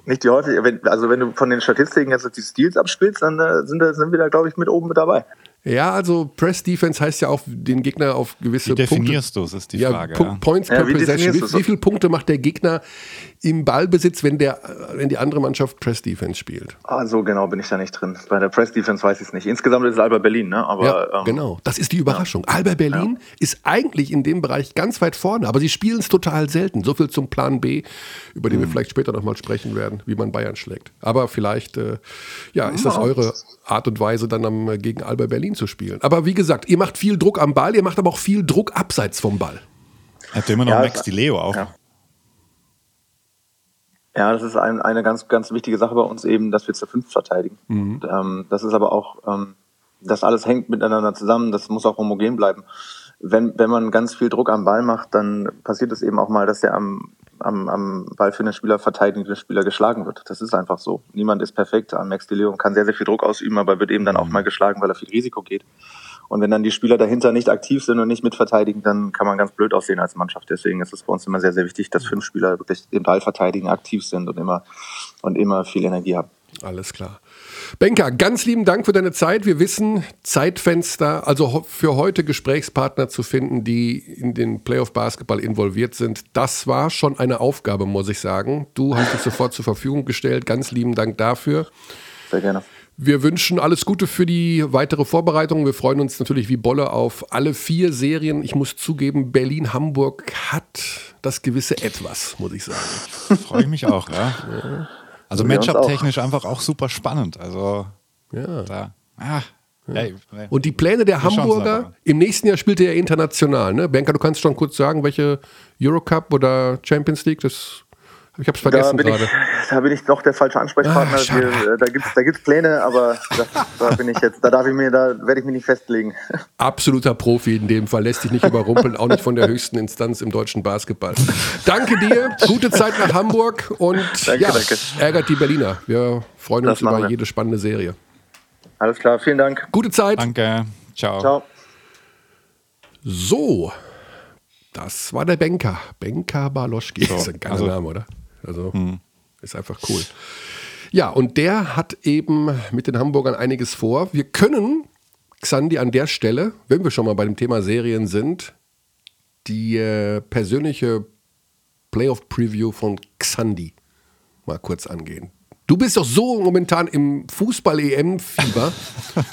Nicht die Häufigkeit. Also wenn du von den Statistiken jetzt die Steals abspielst, dann äh, sind, sind wir da, glaube ich, mit oben mit dabei. Ja, also Press Defense heißt ja auch, den Gegner auf gewisse wie definierst Punkte. du es, ist die Frage. Ja, ja. Points per Possession. Wie, wie viele Punkte macht der Gegner im Ballbesitz, wenn, der, wenn die andere Mannschaft Press Defense spielt? Ah, so genau bin ich da nicht drin. Bei der Press Defense weiß ich es nicht. Insgesamt ist es Alba Berlin, ne? Aber, ja, ähm, genau. Das ist die Überraschung. Ja. Alba Berlin ist eigentlich in dem Bereich ganz weit vorne, aber sie spielen es total selten. So viel zum Plan B, über den mhm. wir vielleicht später nochmal sprechen werden, wie man Bayern schlägt. Aber vielleicht, äh, ja, ist das eure Art und Weise, dann am, äh, gegen Alba Berlin zu spielen. Aber wie gesagt, ihr macht viel Druck am Ball, ihr macht aber auch viel Druck abseits vom Ball. Habt ihr immer noch ja, Max Di Leo auch? Ja. Ja das ist ein, eine ganz, ganz wichtige Sache bei uns eben, dass wir zu fünf verteidigen. Mhm. Und, ähm, das ist aber auch, ähm, das alles hängt miteinander zusammen, das muss auch homogen bleiben. Wenn, wenn man ganz viel Druck am Ball macht, dann passiert es eben auch mal, dass der am am, am ballführenden Spieler, verteidigenden Spieler geschlagen wird. Das ist einfach so. Niemand ist perfekt. Max De Leon kann sehr, sehr viel Druck ausüben, aber wird eben dann auch mal geschlagen, weil er viel Risiko geht. Und wenn dann die Spieler dahinter nicht aktiv sind und nicht mitverteidigen, dann kann man ganz blöd aussehen als Mannschaft. Deswegen ist es bei uns immer sehr, sehr wichtig, dass fünf Spieler wirklich den Ball verteidigen, aktiv sind und immer, und immer viel Energie haben. Alles klar. Benka, ganz lieben Dank für deine Zeit. Wir wissen, Zeitfenster, also für heute Gesprächspartner zu finden, die in den Playoff Basketball involviert sind, das war schon eine Aufgabe, muss ich sagen. Du hast dich sofort zur Verfügung gestellt. Ganz lieben Dank dafür. Sehr gerne. Wir wünschen alles Gute für die weitere Vorbereitung. Wir freuen uns natürlich wie Bolle auf alle vier Serien. Ich muss zugeben, Berlin-Hamburg hat das gewisse Etwas, muss ich sagen. Freue ich mich auch, ja. ja. Also Matchup-technisch einfach auch super spannend. Also ja. da. Ah, ja. Und die Pläne der Hamburger, im nächsten Jahr spielt er ja international. Ne? Benka, du kannst schon kurz sagen, welche Eurocup oder Champions League, das ich habe es vergessen gerade. Da bin ich doch der falsche Ansprechpartner. Ah, Wir, äh, da gibt es da gibt's Pläne, aber das, da bin ich jetzt, da darf ich mir, da werde ich mich nicht festlegen. Absoluter Profi in dem Fall, lässt sich nicht überrumpeln, auch nicht von der höchsten Instanz im deutschen Basketball. Danke dir, gute Zeit nach Hamburg und danke, ja, danke. ärgert die Berliner. Wir freuen das uns über wir. jede spannende Serie. Alles klar, vielen Dank. Gute Zeit. Danke. Ciao. Ciao. So, das war der Banker. Banker Baloschki. So, das ist ein geiler also, Name, oder? Also hm. ist einfach cool. Ja, und der hat eben mit den Hamburgern einiges vor. Wir können, Xandi, an der Stelle, wenn wir schon mal bei dem Thema Serien sind, die äh, persönliche Playoff-Preview von Xandi mal kurz angehen. Du bist doch so momentan im Fußball-EM-Fieber.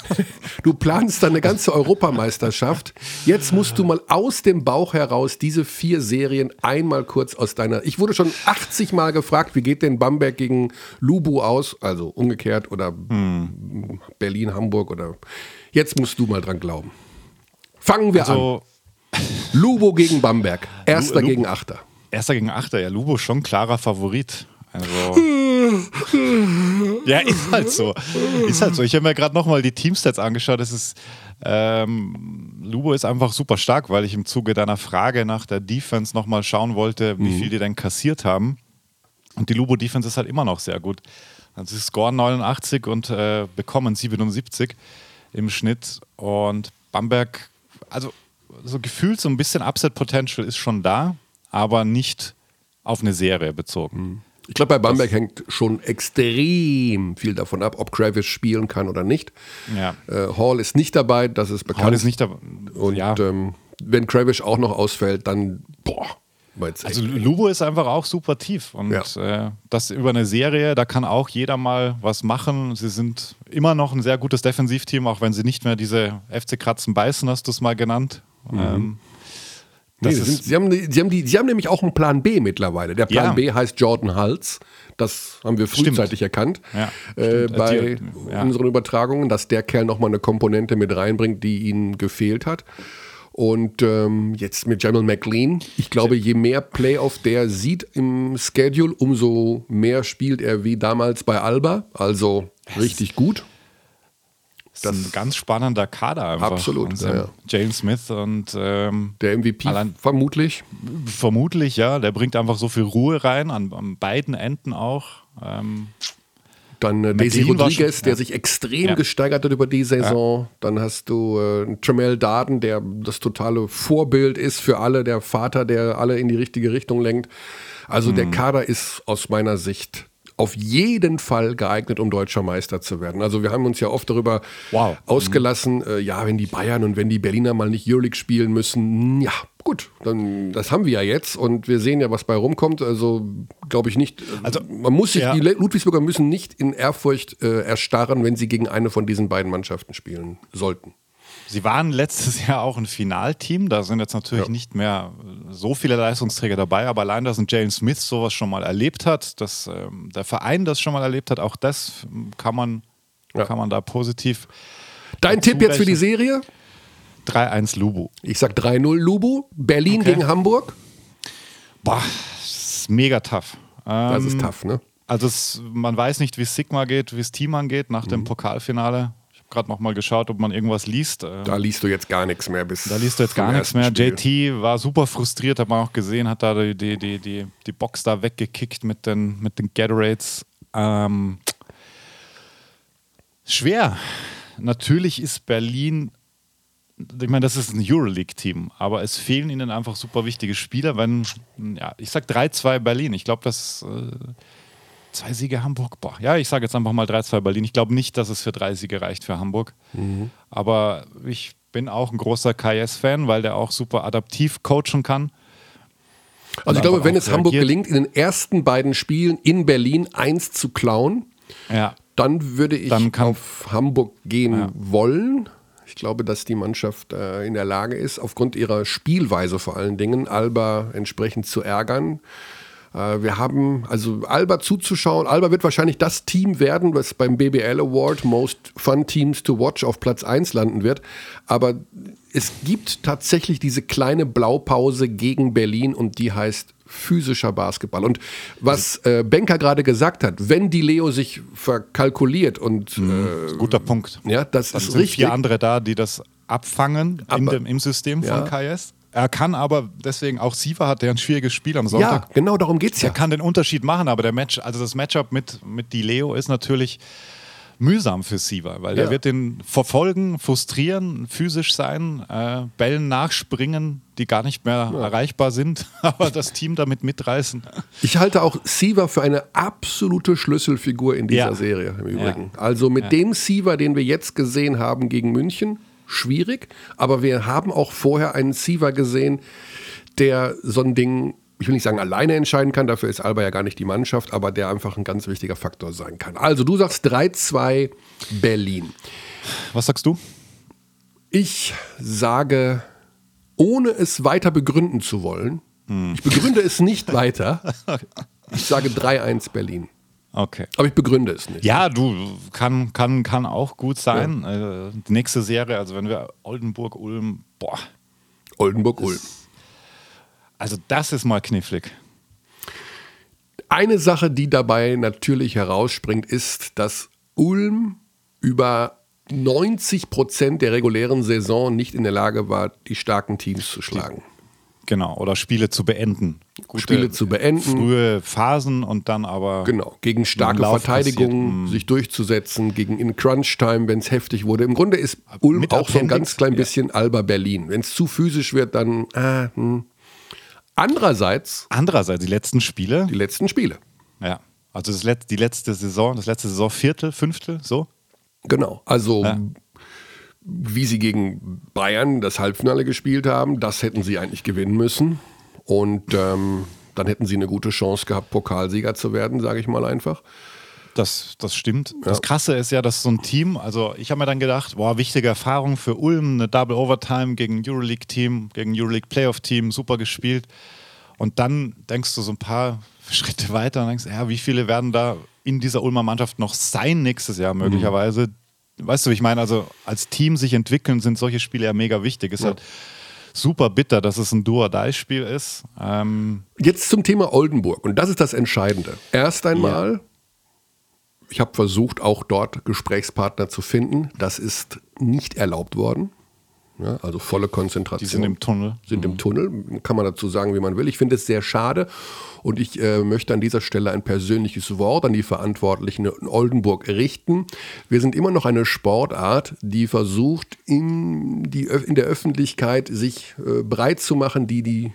du planst deine ganze Europameisterschaft. Jetzt musst du mal aus dem Bauch heraus diese vier Serien einmal kurz aus deiner. Ich wurde schon 80 Mal gefragt, wie geht denn Bamberg gegen Lubu aus? Also umgekehrt oder hm. Berlin, Hamburg oder. Jetzt musst du mal dran glauben. Fangen wir also, an. Lubo gegen Bamberg. Erster Lu gegen Achter. Erster gegen Achter, ja. Lubo schon klarer Favorit. Also. ja, ist halt so. Ist halt so. Ich habe mir gerade nochmal die Teamstats angeschaut. Das ist, ähm, Lubo ist einfach super stark, weil ich im Zuge deiner Frage nach der Defense nochmal schauen wollte, wie mhm. viel die denn kassiert haben. Und die Lubo-Defense ist halt immer noch sehr gut. Also sie scoren 89 und äh, bekommen 77 im Schnitt. Und Bamberg, also so gefühlt so ein bisschen Upset-Potential ist schon da, aber nicht auf eine Serie bezogen. Mhm. Ich glaube, bei Bamberg das hängt schon extrem viel davon ab, ob Kravis spielen kann oder nicht. Ja. Äh, Hall ist nicht dabei, das ist bekannt. Hall ist nicht dabei. Und ja. ähm, wenn Kravis auch noch ausfällt, dann boah. Also Lubo ist einfach auch super tief und ja. äh, das über eine Serie, da kann auch jeder mal was machen. Sie sind immer noch ein sehr gutes Defensivteam, auch wenn sie nicht mehr diese FC Kratzen beißen, hast du es mal genannt. Mhm. Ähm, Nee, sind, sie, haben, sie, haben die, sie haben nämlich auch einen Plan B mittlerweile. Der Plan ja. B heißt Jordan Hals. Das haben wir frühzeitig stimmt. erkannt ja, äh, bei die, ja. unseren Übertragungen, dass der Kerl nochmal eine Komponente mit reinbringt, die ihnen gefehlt hat. Und ähm, jetzt mit Jamal McLean. Ich glaube, je mehr Playoff der sieht im Schedule, umso mehr spielt er wie damals bei Alba. Also richtig gut. Das ist ein ganz spannender Kader einfach. Absolut. Ja, ja. James Smith und ähm, der MVP allein, vermutlich. Vermutlich, ja. Der bringt einfach so viel Ruhe rein, an, an beiden Enden auch. Ähm, dann äh, Daisy Rodriguez, schon, der sich extrem ja. gesteigert hat über die Saison. Ja. Dann hast du äh, Tremel Darden, der das totale Vorbild ist für alle, der Vater, der alle in die richtige Richtung lenkt. Also hm. der Kader ist aus meiner Sicht auf jeden Fall geeignet, um deutscher Meister zu werden. Also wir haben uns ja oft darüber wow. ausgelassen, äh, ja, wenn die Bayern und wenn die Berliner mal nicht Euroleague spielen müssen, ja, gut, dann das haben wir ja jetzt und wir sehen ja, was bei rumkommt. Also glaube ich nicht. Also man muss sich, ja. die Ludwigsburger müssen nicht in Ehrfurcht äh, erstarren, wenn sie gegen eine von diesen beiden Mannschaften spielen sollten. Sie waren letztes Jahr auch ein Finalteam. Da sind jetzt natürlich ja. nicht mehr so viele Leistungsträger dabei, aber allein, dass ein James Smith sowas schon mal erlebt hat, dass ähm, der Verein das schon mal erlebt hat, auch das kann man, ja. kann man da positiv. Dein Tipp jetzt für die Serie? 3-1 Lubu. Ich sag 3-0 Lubu. Berlin okay. gegen Hamburg. Boah, das ist mega tough. Ähm, das ist ähm, tough, ne? Also es, man weiß nicht, wie es Sigma geht, wie es Team angeht nach mhm. dem Pokalfinale gerade noch mal geschaut, ob man irgendwas liest. Ähm, Da liest du jetzt gar nichts mehr bis. da liest du jetzt gar nichts mehr. Spiel. JT war super frustriert, hat man auch gesehen, hat da die, die, die, die, Box da weggekickt mit den, mit den Gatorades. Ähm, schwer. Natürlich ist Berlin, ich meine, das ist ein Euroleague-Team, aber es fehlen ihnen einfach super wichtige Spieler. Wenn, ja, ich sag 3-2 Berlin. Ich glaube, dass äh, zwei Siege Hamburg, boah, ja, ich sage jetzt einfach mal 3-2 Berlin. Ich glaube nicht, dass es für drei Siege reicht für Hamburg. Aber ich bin auch ein großer KS-Fan, weil der auch super adaptiv coachen kann. Also ich glaube, wenn es Hamburg reagiert. gelingt, in den ersten beiden Spielen in Berlin eins zu klauen, Ja, dann würde ich Dann auf Hamburg gehen Ja. wollen. Ich glaube, dass die Mannschaft äh, in der Lage ist, aufgrund ihrer Spielweise vor allen Dingen, Alba entsprechend zu ärgern. Äh, wir haben, also Alba zuzuschauen, Alba wird wahrscheinlich das Team werden, was beim BBL Award Most Fun Teams to Watch auf Platz 1 landen wird. Aber es gibt tatsächlich diese kleine Blaupause gegen Berlin und die heißt physischer Basketball. Und was äh, Benker gerade gesagt hat, wenn die Leo sich verkalkuliert und äh, guter Punkt. ja, das Dann ist sind richtig. vier andere da, die das abfangen in Aber- dem, im System Ja. von KS. Er kann aber, deswegen auch Siva hat der ein schwieriges Spiel am Ja, Sonntag. genau darum geht's Der ja. kann den Unterschied machen, aber der Match, also das Matchup mit, mit Di Leo ist natürlich mühsam für Siva, weil Ja. der wird den verfolgen, frustrieren, physisch sein, äh, Bällen nachspringen, die gar nicht mehr erreichbar sind, aber das Team damit mitreißen. Ich halte auch Siva für eine absolute Schlüsselfigur in dieser Ja. Serie im Übrigen. Also mit dem Siva, den wir jetzt gesehen haben gegen München, schwierig, aber wir haben auch vorher einen Siva gesehen, der so ein Ding, ich will nicht sagen alleine entscheiden kann, dafür ist Alba ja gar nicht die Mannschaft, aber der einfach ein ganz wichtiger Faktor sein kann. Also du sagst 3-2 Berlin. Was sagst du? Ich sage, ohne es weiter begründen zu wollen, ich begründe es nicht weiter, ich sage 3-1 Berlin. Okay. Aber ich begründe es nicht. Ja, du, kann, kann, kann auch gut sein. Äh, die nächste Serie, also wenn wir Oldenburg, Ulm, boah, Oldenburg-Ulm. also das ist mal knifflig. Eine Sache, die dabei natürlich herausspringt, ist, dass Ulm über 90 Prozent der regulären Saison nicht in der Lage war, die starken Teams zu schlagen. Genau, oder Spiele zu beenden. Gute, Spiele zu beenden. Frühe Phasen und dann aber. Genau, gegen starke Verteidigung sich durchzusetzen, gegen in Crunch-Time, wenn es heftig wurde. Im Grunde ist Ulm Mit auch so ein Appendix, ganz klein ja. bisschen Alba Berlin. Wenn es zu physisch wird, dann. Äh, hm. Andererseits Andererseits, die letzten Spiele, die letzten Spiele. ja, also das Let die letzte Saison, das letzte Saison Viertel, Fünftel, so. Genau, also Ja. Wie sie gegen Bayern das Halbfinale gespielt haben, das hätten sie eigentlich gewinnen müssen. Und ähm, dann hätten sie eine gute Chance gehabt, Pokalsieger zu werden, sage ich mal einfach. Das, das stimmt. Das Krasse ist ja, dass so ein Team, also ich habe mir dann gedacht, boah, wichtige Erfahrung für Ulm, eine Double Overtime gegen Euroleague-Team, gegen Euroleague Playoff-Team, super gespielt. Und dann denkst du so ein paar Schritte weiter und denkst, ja, wie viele werden da in dieser Ulmer Mannschaft noch sein nächstes Jahr möglicherweise? Weißt du, ich meine, also als Team sich entwickeln, sind solche Spiele ja mega wichtig. Ist halt super bitter, dass es ein Do-or-Die-Spiel ist. Ähm, Jetzt zum Thema Oldenburg. Und das ist das Entscheidende. Erst einmal, ich habe versucht, auch dort Gesprächspartner zu finden. Das ist nicht erlaubt worden. Ja, also volle Konzentration. die sind im Tunnel. sind im Tunnel. Kann man dazu sagen, wie man will. Ich finde es sehr schade und ich äh, möchte an dieser Stelle ein persönliches Wort an die Verantwortlichen in Oldenburg richten. Wir sind immer noch eine Sportart, die versucht, in, die, Öf- in der Öffentlichkeit sich äh, breit zu machen, die die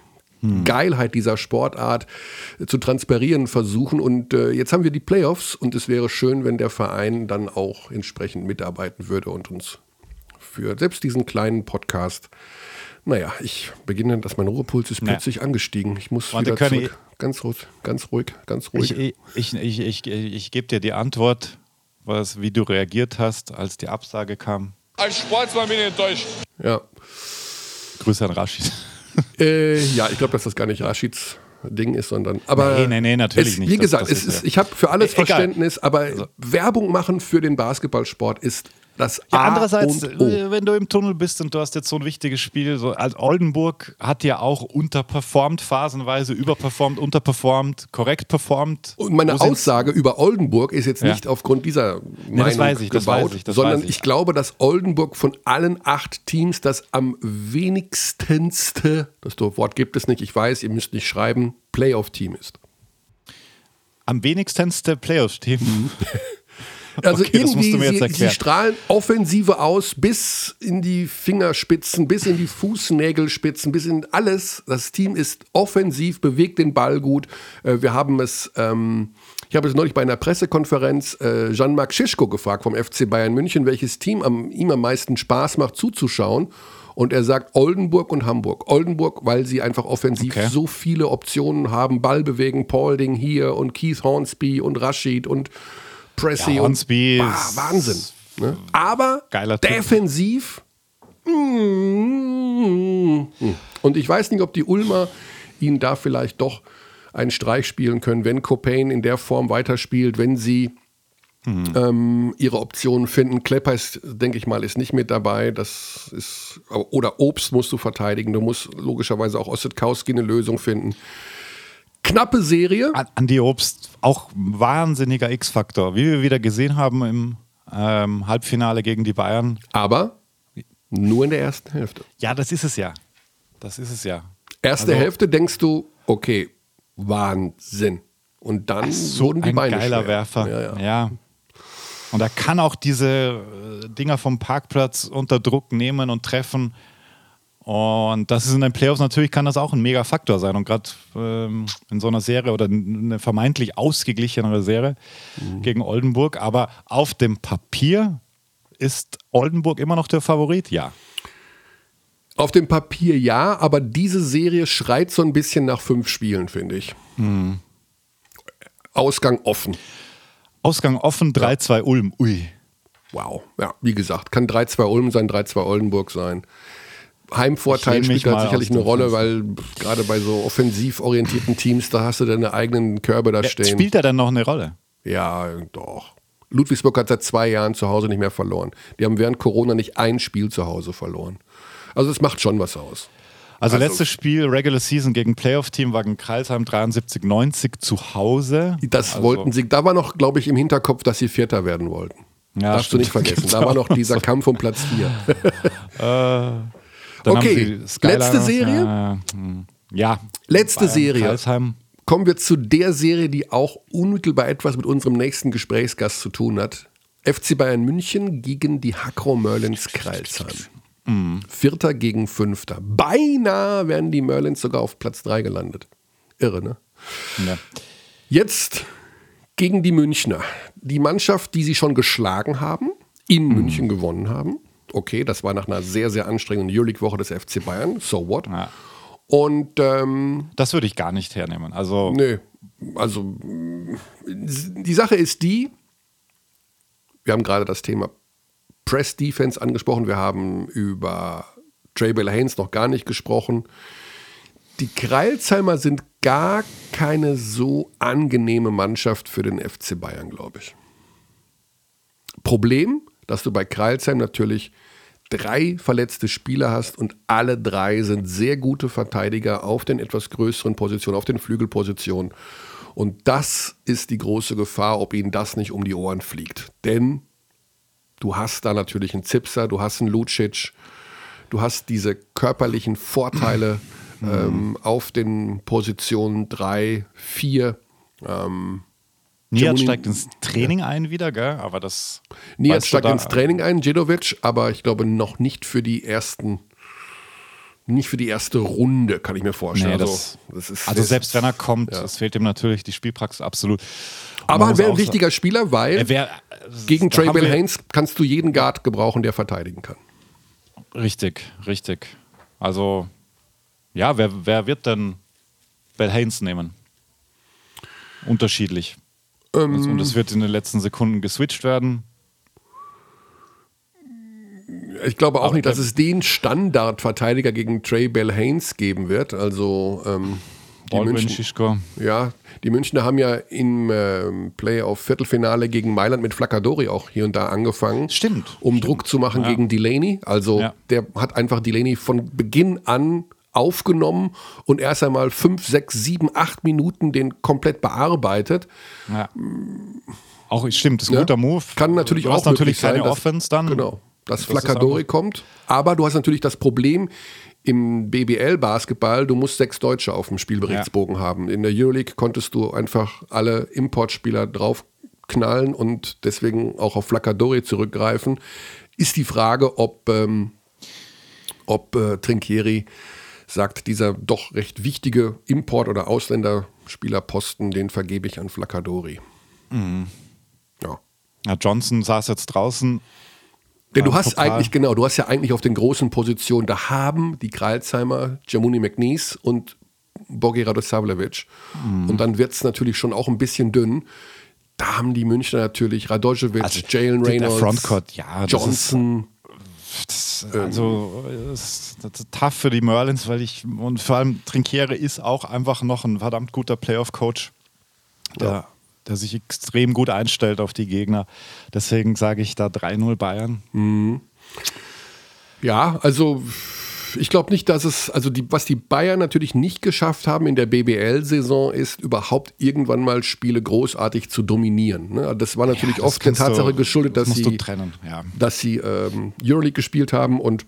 Geilheit dieser Sportart äh, zu transpirieren versuchen. Und äh, jetzt haben wir die Playoffs und es wäre schön, wenn der Verein dann auch entsprechend mitarbeiten würde und uns für selbst diesen kleinen Podcast. Naja, ich beginne, dass mein Ruhepuls ist plötzlich angestiegen. Ich muss Warte, wieder zurück. Ganz ruhig, ganz ruhig, ganz ruhig. Ich, ich, ich, ich, ich, ich gebe dir die Antwort, was, wie du reagiert hast, als die Absage kam. Als Sportsmann bin ich enttäuscht. ja. Grüße an Rashid. Äh, ja, ich glaube, dass das gar nicht Raschids Ding ist, sondern. Aber Nee, nee, nee, natürlich es, nicht. Wie Das- gesagt, das es ist ist, ja- ich habe für alles Egal. Also Verständnis, aber Werbung machen für den Basketballsport ist das Ja, andererseits, äh, wenn du im Tunnel bist und du hast jetzt so ein wichtiges Spiel, so, also Oldenburg hat ja auch unterperformt, phasenweise überperformt, unterperformt, korrekt performt. Und meine Wo Aussage über Oldenburg ist jetzt Ja. nicht aufgrund dieser Meinung das weiß ich, das gebaut, weiß ich, sondern ich. ich glaube, dass Oldenburg von allen acht Teams das am wenigstenste, das Wort gibt es nicht, ich weiß, ihr müsst nicht schreiben, Playoff-Team ist. Am wenigstenste Playoff-Team. Also Okay, irgendwie, du mir jetzt sie, sie strahlen Offensive aus bis in die Fingerspitzen, bis in die Fußnägelspitzen, bis in alles. Das Team ist offensiv, bewegt den Ball gut. Äh, Wir haben es, ähm, ich habe es neulich bei einer Pressekonferenz äh, Jean-Marc Schischko gefragt vom FC Bayern München, welches Team am, ihm am meisten Spaß macht zuzuschauen. Und er sagt Oldenburg und Hamburg. Oldenburg, weil sie einfach offensiv Okay. so viele Optionen haben. Ball bewegen, Paulding hier und Keith Hornsby und Rashid und Pressy Ja, und bah, Wahnsinn. Ne? Aber defensiv. mm, Und ich weiß nicht, ob die Ulmer ihnen da vielleicht doch einen Streich spielen können, wenn Copain in der Form weiterspielt, wenn sie ähm, ihre Optionen finden. Klepper ist, denke ich mal, ist nicht mit dabei. Das ist, oder Obst musst du verteidigen. Du musst logischerweise auch Ossetkowski eine Lösung finden. Knappe Serie. An- Andi Obst, auch ein wahnsinniger X-Faktor. Wie wir wieder gesehen haben im ähm, Halbfinale gegen die Bayern. Aber nur in der ersten Hälfte. Ja, das ist es ja. Das ist es ja. Erste Also- Hälfte denkst du, okay, Wahnsinn. Und dann So wurden die ein Beine geiler schwer. Werfer. Ja, ja. ja. Und er kann auch diese äh, Dinger vom Parkplatz unter Druck nehmen und treffen. Und das ist in den Playoffs natürlich, kann das auch ein mega Faktor sein. Und gerade ähm, in so einer Serie oder eine vermeintlich ausgeglichenere Serie Mhm. gegen Oldenburg. Aber auf dem Papier ist Oldenburg immer noch der Favorit? Ja. Auf dem Papier ja, aber diese Serie schreit so ein bisschen nach fünf Spielen, finde ich. Hm. Ausgang offen. Ausgang offen, 3-2 Ulm. Ui. Wow. Ja, wie gesagt, kann 3-2 Ulm sein, 3-2 Oldenburg sein. Heimvorteil spielt da sicherlich eine Rolle, weil gerade bei so offensiv orientierten Teams, da hast du deine eigenen Körbe da Ja, stehen. spielt er dann noch eine Rolle? Ja, doch. Ludwigsburg hat seit zwei Jahren zu Hause nicht mehr verloren. Die haben während Corona nicht ein Spiel zu Hause verloren. Also es macht schon was aus. Also, Also- letztes Spiel Regular Season gegen Playoff-Team war gegen Kreilsheim 73-90 zu Hause. Das also, wollten sie, da war noch, glaube ich, im Hinterkopf, dass sie Vierter werden wollten. Ja, Darfst stimmt. du nicht vergessen. Da war noch dieser Kampf um Platz 4. Dann Okay, letzte Serie? Ja, hm. ja. Letzte Bayern, Serie. Kreilsheim. Kommen wir zu der Serie, die auch unmittelbar etwas mit unserem nächsten Gesprächsgast zu tun hat. FC Bayern München gegen die Hakro Merlins Kreilsheim. Vierter gegen Fünfter. Beinahe wären die Merlins sogar auf Platz 3 gelandet. Irre, ne? Ja. Jetzt gegen die Münchner. Die Mannschaft, die sie schon geschlagen haben, in München gewonnen haben. Okay, das war nach einer sehr, sehr anstrengenden Euroleague-Woche des FC Bayern. So what? Ja. Und ähm, Das würde ich gar nicht hernehmen. Also, Nö, also die Sache ist die, wir haben gerade das Thema Press Defense angesprochen, wir haben über Trey Bell Haynes noch gar nicht gesprochen. Die Kreilsheimer sind gar keine so angenehme Mannschaft für den FC Bayern, glaube ich. Problem, dass du bei Kreilsheim natürlich drei verletzte Spieler hast und alle drei sind sehr gute Verteidiger auf den etwas größeren Positionen, auf den Flügelpositionen. Und das ist die große Gefahr, ob ihnen das nicht um die Ohren fliegt. Denn du hast da natürlich einen Zipser, du hast einen Lucic, du hast diese körperlichen Vorteile ähm, auf den Positionen 3, 4. Ähm, Niat steigt ins Training ein wieder, gell? Aber das. Niat steigt da- ins Training ein, Djedovic, aber ich glaube noch nicht für die ersten, nicht für die erste Runde, kann ich mir vorstellen. Nee, das, also, das ist, also das- selbst wenn er kommt, es fehlt ihm natürlich die Spielpraxis absolut. Aber Man er wäre ein wichtiger Spieler, weil wär, gegen Trey wir- Haynes kannst du jeden Guard gebrauchen, der verteidigen kann. Richtig, richtig. Also, ja, wer, wer wird denn Bell Haynes nehmen? Unterschiedlich. Ähm, und es wird in den letzten Sekunden geswitcht werden. Ich glaube auch Aber nicht, dass es den Standardverteidiger gegen Trey Bell Haynes geben wird. Also ähm, Die Baldwin, München, Schischko. ja, die Münchner haben ja im ähm, Playoff-Viertelfinale gegen Mailand mit Flacadori auch hier und da angefangen. Stimmt, Um stimmt. Druck zu machen Ja. gegen Delaney. Also Ja. der hat einfach Delaney von Beginn an aufgenommen und erst einmal fünf, sechs, sieben, acht Minuten den komplett bearbeitet. Ja. Auch stimmt, ist ein Ja. guter Move. Kann natürlich du auch hast natürlich möglich sein, keine dass- Offense dann. Genau, dass Das Flacadori kommt. Aber du hast natürlich das Problem im BBL-Basketball, du musst sechs Deutsche auf dem Spielberichtsbogen haben. In der Euroleague konntest du einfach alle Importspieler draufknallen und deswegen auch auf Flacadori zurückgreifen. Ist die Frage, ob, ähm, ob äh, Trinkieri sagt, dieser doch recht wichtige Import- oder Ausländerspielerposten, den vergebe ich an Flacadori. Mhm. Ja. Ja, Johnson saß jetzt draußen. Denn du hast Pokal. eigentlich, genau, du hast ja eigentlich auf den großen Positionen, da haben die Kreilsheimer, Jamuni McNeese und Bogi Radosavljevic. Mhm. Und dann wird es natürlich schon auch ein bisschen dünn. Da haben die Münchner natürlich Radojevic, Also, Jalen Reynolds, Frontcourt, ja, Johnson. Das, Ähm. also, das, das ist tough für die Merlins, weil ich, und vor allem Trinkiere ist auch einfach noch ein verdammt guter Playoff-Coach, der, der sich extrem gut einstellt auf die Gegner. Deswegen sage ich da 3-0 Bayern. Ja, also ich glaube nicht, dass es, also die, was die Bayern natürlich nicht geschafft haben in der BBL-Saison, ist überhaupt irgendwann mal Spiele großartig zu dominieren. Ne? Das war natürlich das oft der kannst du- Tatsache geschuldet, das dass musst sie ja. dass sie ähm, Euroleague gespielt haben und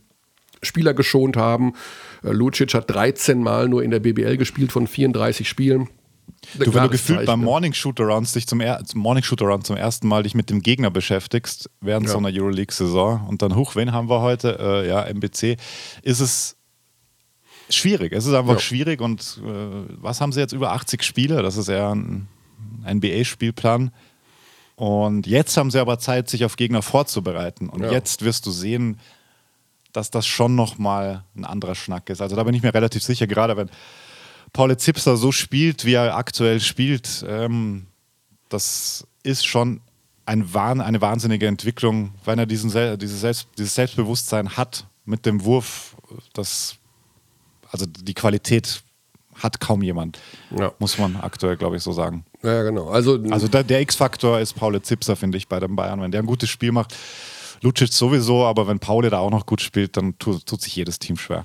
Spieler geschont haben. Äh, Lucic hat 13 Mal nur in der BBL gespielt von 34 Spielen. Du, wenn du gefühlt beim Morning Shootarounds dich zum, er Morning Shootaround zum ersten Mal dich mit dem Gegner beschäftigst während Ja. so einer Euroleague-Saison und dann hoch, wen haben wir heute? Äh, ja, MBC, ist es schwierig. Es ist einfach Ja. schwierig und äh, was haben sie jetzt über 80 Spiele? Das ist eher ein NBA-Spielplan. Und jetzt haben sie aber Zeit, sich auf Gegner vorzubereiten. Und Ja. jetzt wirst du sehen, dass das schon nochmal ein anderer Schnack ist. Also da bin ich mir relativ sicher, gerade wenn Paul Zipser so spielt, wie er aktuell spielt, ähm, das ist schon ein Wahn, eine wahnsinnige Entwicklung, wenn er diesen, Sel- dieses, Selbst, dieses Selbstbewusstsein hat mit dem Wurf. Das, also die Qualität hat kaum jemand, Ja. muss man aktuell, glaube ich, so sagen. Ja, genau. Also, Also der, der X-Faktor ist Paul Zipser, finde ich, bei den Bayern. Wenn der ein gutes Spiel macht, Lucic sowieso, aber wenn Paul da auch noch gut spielt, dann tut, tut sich jedes Team schwer.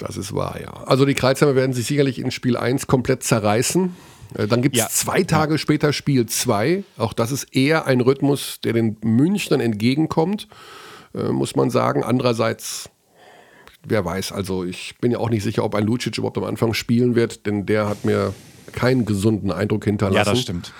Das ist wahr, ja. Also die Kreuzheimer werden sich sicherlich in Spiel 1 komplett zerreißen. Äh, Dann gibt es Ja. zwei Tage später Spiel 2. Auch das ist eher ein Rhythmus, der den Münchnern entgegenkommt, äh, muss man sagen. Andererseits, wer weiß, also ich bin ja auch nicht sicher, ob ein Lucic überhaupt am Anfang spielen wird, denn der hat mir keinen gesunden Eindruck hinterlassen. Ja, das stimmt.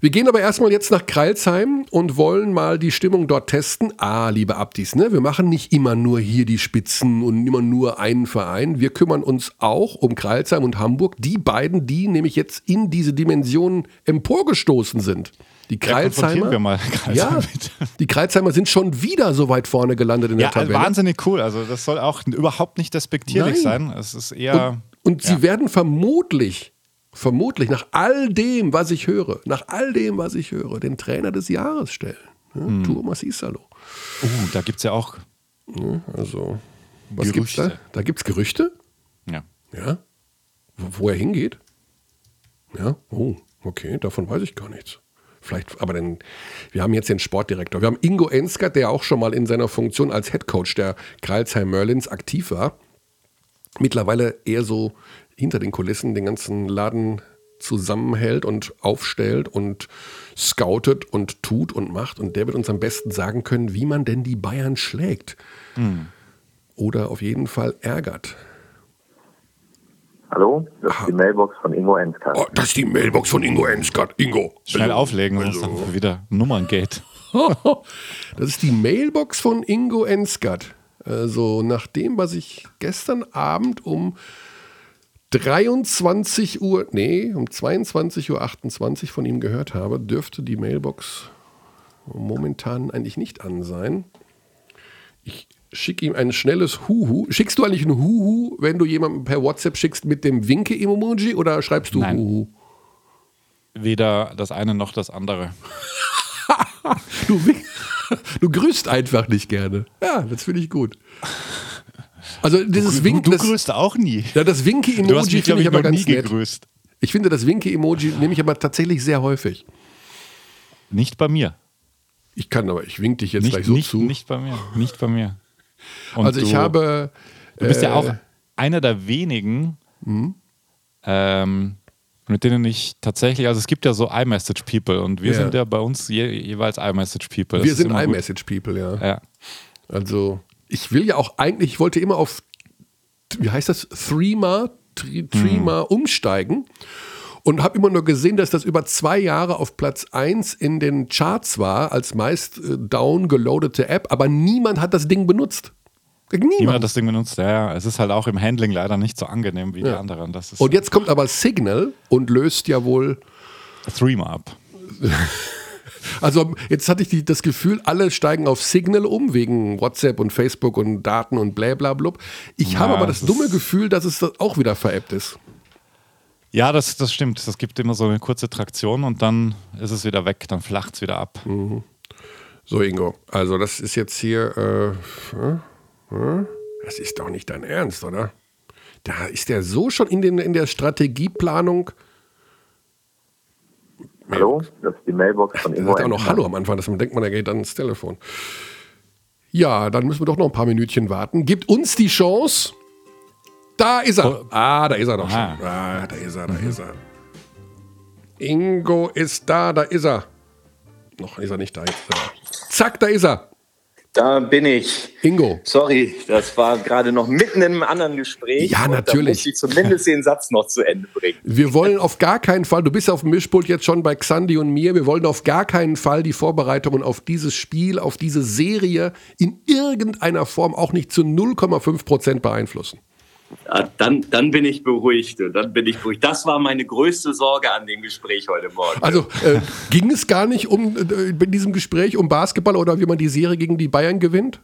Wir gehen aber erstmal jetzt nach Kreilsheim und wollen mal die Stimmung dort testen. Ah, liebe Abdis, ne? wir machen nicht immer nur hier die Spitzen und immer nur einen Verein. Wir kümmern uns auch um Kreilsheim und Hamburg, die beiden, die nämlich jetzt in diese Dimension emporgestoßen sind. Die Kreilsheimer, ja, bitte. die Kreilsheimer sind schon wieder so weit vorne gelandet in Ja, der Tabelle. wahnsinnig cool. Also das soll auch überhaupt nicht despektierlich Nein. sein. Es ist eher. Und, und sie ja. werden vermutlich, vermutlich nach all dem, was ich höre, nach all dem, was ich höre, den Trainer des Jahres stellen. Ja, Hm. Thomas Isalo. Uh, da gibt es ja auch. Also, was gibt's da? Da gibt's Gerüchte? Ja. Ja. Wo, wo er hingeht? Ja. Oh, okay, davon weiß ich gar nichts. Vielleicht, aber dann, wir haben jetzt den Sportdirektor. Wir haben Ingo Enskert, der auch schon mal in seiner Funktion als Headcoach der Kreilsheim Merlins aktiv war. Mittlerweile eher so hinter den Kulissen den ganzen Laden zusammenhält und aufstellt und scoutet und tut und macht. Und der wird uns am besten sagen können, wie man denn die Bayern schlägt. Oder auf jeden Fall ärgert. Hallo, das ist die Mailbox von Ingo Enskart. Oh, das ist die Mailbox von Ingo Enskart. Ingo. Schnell auflegen, sonst dann wieder Nummerngate. Das ist die Mailbox von Ingo Enskert. Also nach dem, was ich gestern Abend um 23 Uhr, nee, um 22 Uhr 28 von ihm gehört habe, dürfte die Mailbox momentan eigentlich nicht an sein. Ich schicke ihm ein schnelles Huhu. Schickst du eigentlich ein Huhu, wenn du jemandem per WhatsApp schickst mit dem Winke-Emoji oder schreibst du Nein. Huhu? Weder das eine noch das andere. Du, du grüßt einfach nicht gerne. Ja, das finde ich gut. Also dieses Du, Wink, du das, grüßt auch nie. ja, das Du mich, finde glaube ich aber noch nie ganz nett. gegrüßt. Ich finde, das Winky-Emoji nehme ich aber tatsächlich sehr häufig. Nicht bei mir. Ich kann aber, ich wink dich jetzt Nicht, gleich so nicht, zu. nicht bei mir. Nicht bei mir. Und also ich du, habe. Du bist ja äh, auch einer der wenigen, Mhm. ähm, mit denen ich tatsächlich, also es gibt ja so iMessage-People und wir Ja. sind ja bei uns je, jeweils iMessage-People. Wir sind iMessage-People, ja. Ja. Also, ich will ja auch eigentlich, ich wollte immer auf, wie heißt das, Threema, Threema umsteigen und habe immer nur gesehen, dass das über zwei Jahre auf Platz 1 in den Charts war, als meist äh, downgeloadete App, aber niemand hat das Ding benutzt. Niemand. Niemand hat das Ding benutzt. Ja, ja, es ist halt auch im Handling leider nicht so angenehm wie die Ja. anderen. Das ist und jetzt kommt aber Signal und löst ja wohl Threema ab. Also jetzt hatte ich die, das Gefühl, alle steigen auf Signal um, wegen WhatsApp und Facebook und Daten und blablabla. Ich Ja, habe aber das das dumme Gefühl, dass es auch wieder veräppt ist. Ja, das, das stimmt. Das gibt immer so eine kurze Traktion und dann ist es wieder weg, dann flacht es wieder ab. So, Ingo, also das ist jetzt hier, äh, hm, hm? das ist doch nicht dein Ernst, oder? Da ist der so schon in, den, in der Strategieplanung. Hallo, das ist die Mailbox von Er Ingo sagt auch noch. Hallo am Anfang, dass man denkt, man er geht dann ins Telefon. Ja, dann müssen wir doch noch ein paar Minütchen warten. Gibt uns die Chance. Da ist er. Ah, da ist er doch schon. Aha. Ah, da ist er, da ist er. Ingo ist da, da ist er. Noch ist er nicht da. Jetzt ist er da. Zack, da ist er. Da bin ich. Ingo. Sorry, das war gerade noch mitten in einem anderen Gespräch. Ja, natürlich. Da musste ich zumindest den Satz noch zu Ende bringen. Wir wollen auf gar keinen Fall, du bist auf dem Mischpult jetzt schon bei Xandi und mir, wir wollen auf gar keinen Fall die Vorbereitungen auf dieses Spiel, auf diese Serie in irgendeiner Form auch nicht zu 0,5 Prozent beeinflussen. Ja, dann, dann bin ich beruhigt. und Dann bin ich beruhigt. Das war meine größte Sorge an dem Gespräch heute Morgen. Also äh, ging es gar nicht um äh, in diesem Gespräch um Basketball oder wie man die Serie gegen die Bayern gewinnt?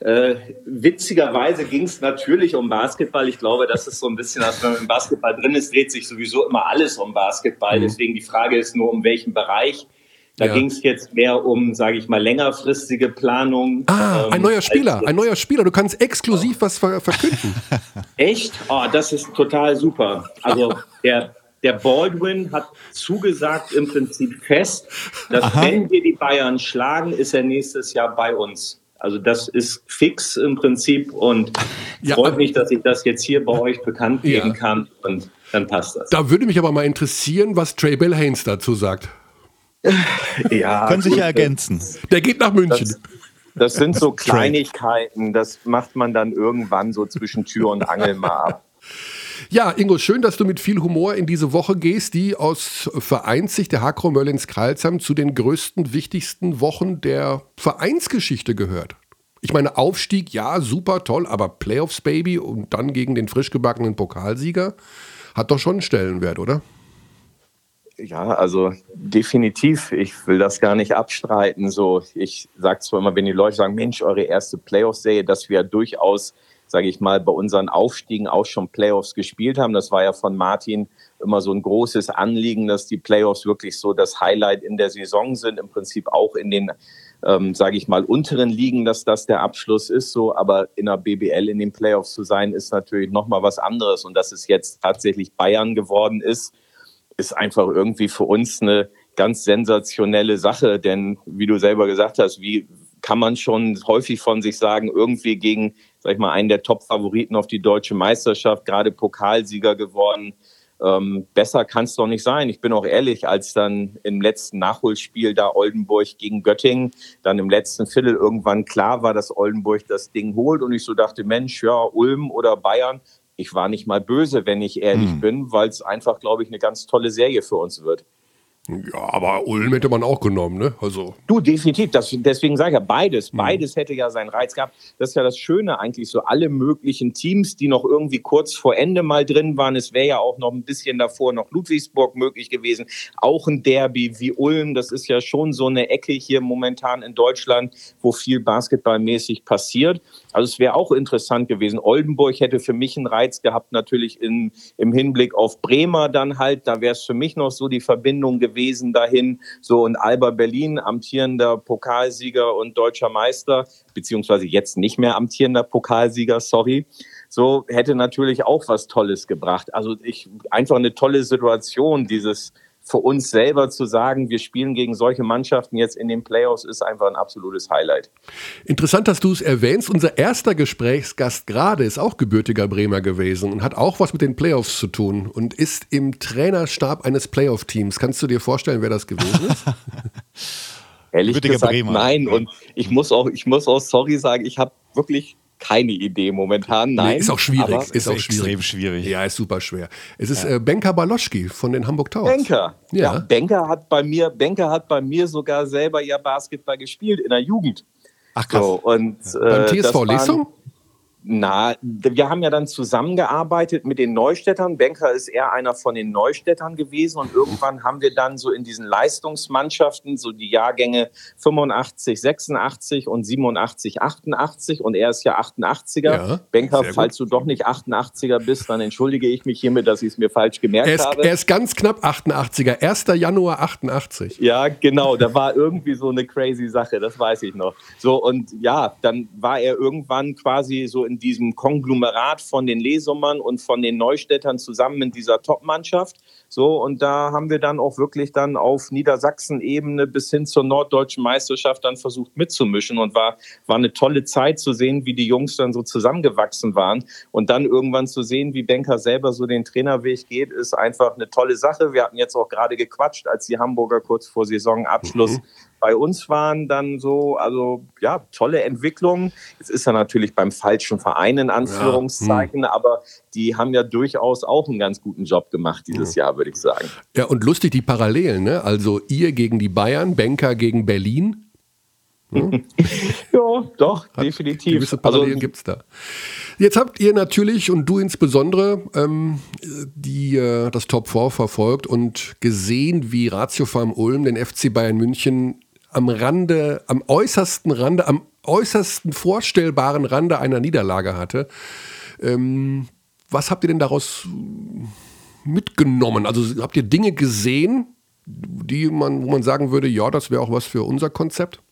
Äh, witzigerweise ging es natürlich um Basketball. Ich glaube, das ist so ein bisschen, als wenn man im Basketball drin ist, dreht sich sowieso immer alles um Basketball. Deswegen die Frage ist nur, um welchen Bereich. Da Ja. ging es jetzt mehr um, sage ich mal, längerfristige Planung. Ah, ähm, ein neuer Spieler, ein neuer Spieler. Du kannst exklusiv was ver verkünden. Echt? Oh, das ist total super. Also der, der Baldwin hat zugesagt im Prinzip fest, dass wenn wir die Bayern schlagen, ist er nächstes Jahr bei uns. Also das ist fix im Prinzip und Ja, freut aber- mich, dass ich das jetzt hier bei euch bekannt Ja. geben kann und dann passt das. Da würde mich aber mal interessieren, was Trey Bell Haynes dazu sagt. Ja, Können sich gut, ja ergänzen. Der geht nach München. Das, das sind so Kleinigkeiten, das macht man dann irgendwann so zwischen Tür und Angel mal ab. Ja, Ingo, schön, dass du mit viel Humor in diese Woche gehst, die aus Vereinssicht der Hakro Möllins Kralsheim zu den größten, wichtigsten Wochen der Vereinsgeschichte gehört. Ich meine, Aufstieg, ja, super, toll, aber Playoffs, Baby, und dann gegen den frisch gebackenen Pokalsieger, hat doch schon einen Stellenwert, oder? Ja, also definitiv. Ich will das gar nicht abstreiten. So, ich sage zwar immer, wenn die Leute sagen, Mensch, eure erste Playoffs-Serie, dass wir durchaus, sage ich mal, bei unseren Aufstiegen auch schon Playoffs gespielt haben. Das war ja von Martin immer so ein großes Anliegen, dass die Playoffs wirklich so das Highlight in der Saison sind. Im Prinzip auch in den, ähm, sage ich mal, unteren Ligen, dass das der Abschluss ist. So, aber in der BBL in den Playoffs zu sein, ist natürlich noch mal was anderes. Und dass es jetzt tatsächlich Bayern geworden ist ist einfach irgendwie für uns eine ganz sensationelle Sache. Denn wie du selber gesagt hast, wie kann man schon häufig von sich sagen, irgendwie gegen, sag ich mal, einen der Top-Favoriten auf die deutsche Meisterschaft, gerade Pokalsieger geworden. Ähm, besser kann es doch nicht sein. Ich bin auch ehrlich, als dann im letzten Nachholspiel da Oldenburg gegen Göttingen, dann im letzten Viertel irgendwann klar war, dass Oldenburg das Ding holt und ich so dachte, Mensch, ja, Ulm oder Bayern, ich war nicht mal böse, wenn ich ehrlich bin, weil es einfach, glaube ich, eine ganz tolle Serie für uns wird. Ja, aber Ulm hätte man auch genommen, ne? Also, Du, definitiv. Das, deswegen sage ich ja beides. Beides hätte ja seinen Reiz gehabt. Das ist ja das Schöne eigentlich, so alle möglichen Teams, die noch irgendwie kurz vor Ende mal drin waren. Es wäre ja auch noch ein bisschen davor noch Ludwigsburg möglich gewesen. Auch ein Derby wie Ulm. Das ist ja schon so eine Ecke hier momentan in Deutschland, wo viel basketballmäßig passiert. Also es wäre auch interessant gewesen. Oldenburg hätte für mich einen Reiz gehabt, natürlich in, im Hinblick auf Bremer dann halt. Da wäre es für mich noch so die Verbindung gewesen dahin. So und Alba Berlin, amtierender Pokalsieger und deutscher Meister, beziehungsweise jetzt nicht mehr amtierender Pokalsieger, sorry so hätte natürlich auch was Tolles gebracht. Also ich einfach eine tolle Situation, dieses für uns selber zu sagen, wir spielen gegen solche Mannschaften jetzt in den Playoffs, ist einfach ein absolutes Highlight. Interessant, dass du es erwähnst. Unser erster Gesprächsgast gerade ist auch gebürtiger Bremer gewesen und hat auch was mit den Playoffs zu tun und ist im Trainerstab eines Playoff-Teams. Kannst du dir vorstellen, wer das gewesen ist? Ehrlich gesagt, Bremer. nein. Und ich muss auch, ich muss auch sorry sagen, ich habe wirklich keine Idee momentan. Nein. Nee, ist auch schwierig. Ist, ist auch extrem schwierig. Ja, ist super schwer. Es ist ja. äh, Benker Baloschki von den Hamburg Towers. Benker. Ja. ja. Benker hat bei mir, Benker hat bei mir sogar selber ja Basketball gespielt in der Jugend. Ach krass. So, und, ja. Beim äh, TSV Lesum? Na, wir haben ja dann zusammengearbeitet mit den Neustädtern. Benker ist eher einer von den Neustädtern gewesen und irgendwann haben wir dann so in diesen Leistungsmannschaften so die Jahrgänge 85, 86 und 87, 88 und er ist ja 88er. Ja, Benker, falls du doch nicht 88er bist, dann entschuldige ich mich hiermit, dass ich es mir falsch gemerkt er ist, habe. Er ist ganz knapp 88er, 1. Januar 88. Ja, genau, da war irgendwie so eine crazy Sache, das weiß ich noch. So und ja, dann war er irgendwann quasi so in diesem Konglomerat von den Lesummern und von den Neustädtern zusammen in dieser Top-Mannschaft. So, und da haben wir dann auch wirklich dann auf Niedersachsen-Ebene bis hin zur norddeutschen Meisterschaft dann versucht mitzumischen und war, war eine tolle Zeit zu sehen, wie die Jungs dann so zusammengewachsen waren. Und dann irgendwann zu sehen, wie Benker selber so den Trainerweg geht, ist einfach eine tolle Sache. Wir hatten jetzt auch gerade gequatscht, als die Hamburger kurz vor Saisonabschluss mhm bei uns waren dann so, also ja, tolle Entwicklungen. Jetzt ist er natürlich beim falschen Verein in Anführungszeichen, ja, hm. aber die haben ja durchaus auch einen ganz guten Job gemacht dieses ja. Jahr, würde ich sagen. Ja, und lustig die Parallelen, ne? Also ihr gegen die Bayern, Banker gegen Berlin. Hm? ja, doch, Hat definitiv. Gewisse Parallelen also, gibt es da. Jetzt habt ihr natürlich und du insbesondere ähm, die, äh, das Top 4 verfolgt und gesehen, wie Ratio Farm Ulm den FC Bayern München am Rande, am äußersten Rande, am äußersten vorstellbaren Rande einer Niederlage hatte. Ähm, was habt ihr denn daraus mitgenommen? Also habt ihr Dinge gesehen, die man, wo man sagen würde, ja, das wäre auch was für unser Konzept?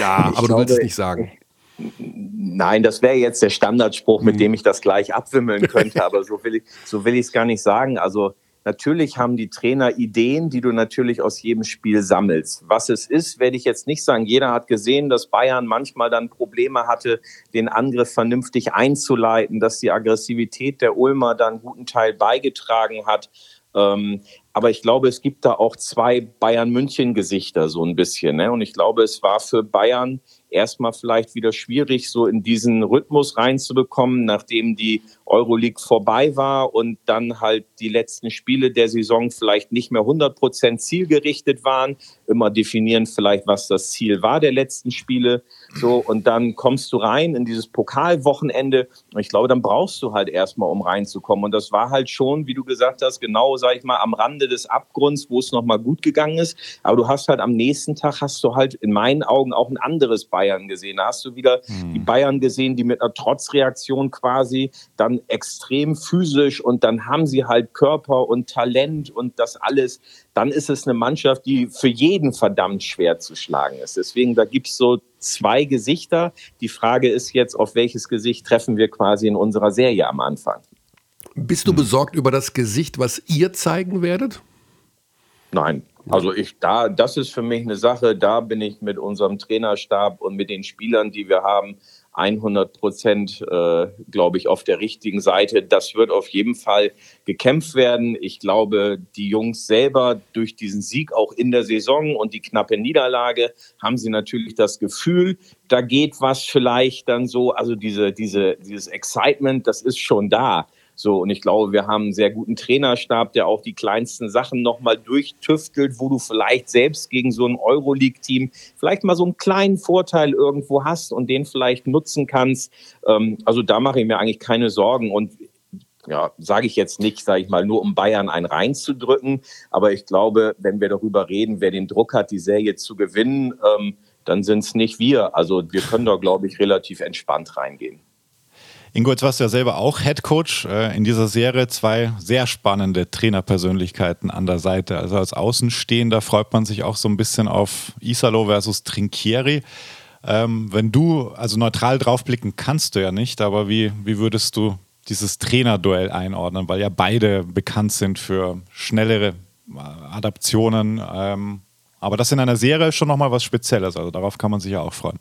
Ja, ich aber du willst es nicht sagen. Nein, das wäre jetzt der Standardspruch, mit hm. dem ich das gleich abwimmeln könnte, aber so will ich so will ich es gar nicht sagen. Also Natürlich haben die Trainer Ideen, die du natürlich aus jedem Spiel sammelst. Was es ist, werde ich jetzt nicht sagen. Jeder hat gesehen, dass Bayern manchmal dann Probleme hatte, den Angriff vernünftig einzuleiten, dass die Aggressivität der Ulmer dann einen guten Teil beigetragen hat. Ähm, aber ich glaube, es gibt da auch zwei Bayern-München-Gesichter so ein bisschen. Ne? Und ich glaube, es war für Bayern erstmal vielleicht wieder schwierig, so in diesen Rhythmus reinzubekommen, nachdem die Euroleague vorbei war und dann halt die letzten Spiele der Saison vielleicht nicht mehr 100 Prozent zielgerichtet waren. Immer definieren vielleicht, was das Ziel war der letzten Spiele. So, und dann kommst du rein in dieses Pokalwochenende. Und ich glaube, dann brauchst du halt erstmal, um reinzukommen. Und das war halt schon, wie du gesagt hast, genau, sag ich mal, am Rande des Abgrunds, wo es nochmal gut gegangen ist. Aber du hast halt am nächsten Tag hast du halt in meinen Augen auch ein anderes Bayern gesehen. Da hast du wieder mhm. die Bayern gesehen, die mit einer Trotzreaktion quasi dann extrem physisch und dann haben sie halt Körper und Talent und das alles. Dann ist es eine Mannschaft, die für jeden verdammt schwer zu schlagen ist. Deswegen, da gibt es so zwei Gesichter. Die Frage ist jetzt, auf welches Gesicht treffen wir quasi in unserer Serie am Anfang? Bist du besorgt über das Gesicht, was ihr zeigen werdet? Nein, also ich da, das ist für mich eine Sache, da bin ich mit unserem Trainerstab und mit den Spielern, die wir haben, 100 Prozent, äh, glaube ich, auf der richtigen Seite. Das wird auf jeden Fall gekämpft werden. Ich glaube, die Jungs selber durch diesen Sieg auch in der Saison und die knappe Niederlage haben sie natürlich das Gefühl, da geht was vielleicht dann so. Also diese, diese, dieses Excitement, das ist schon da. So, und ich glaube, wir haben einen sehr guten Trainerstab, der auch die kleinsten Sachen nochmal durchtüftelt, wo du vielleicht selbst gegen so ein Euroleague-Team vielleicht mal so einen kleinen Vorteil irgendwo hast und den vielleicht nutzen kannst. Ähm, also da mache ich mir eigentlich keine Sorgen. Und ja, sage ich jetzt nicht, sage ich mal, nur um Bayern einen reinzudrücken. Aber ich glaube, wenn wir darüber reden, wer den Druck hat, die Serie zu gewinnen, ähm, dann sind es nicht wir. Also wir können da, glaube ich, relativ entspannt reingehen. Ingo, jetzt warst du ja selber auch Head Coach äh, in dieser Serie. Zwei sehr spannende Trainerpersönlichkeiten an der Seite. Also als Außenstehender freut man sich auch so ein bisschen auf Isalo versus Trinkieri. Ähm, wenn du, also neutral draufblicken kannst du ja nicht, aber wie, wie würdest du dieses Trainerduell einordnen? Weil ja beide bekannt sind für schnellere äh, Adaptionen. Ähm, aber das in einer Serie ist schon nochmal was Spezielles. Also darauf kann man sich ja auch freuen.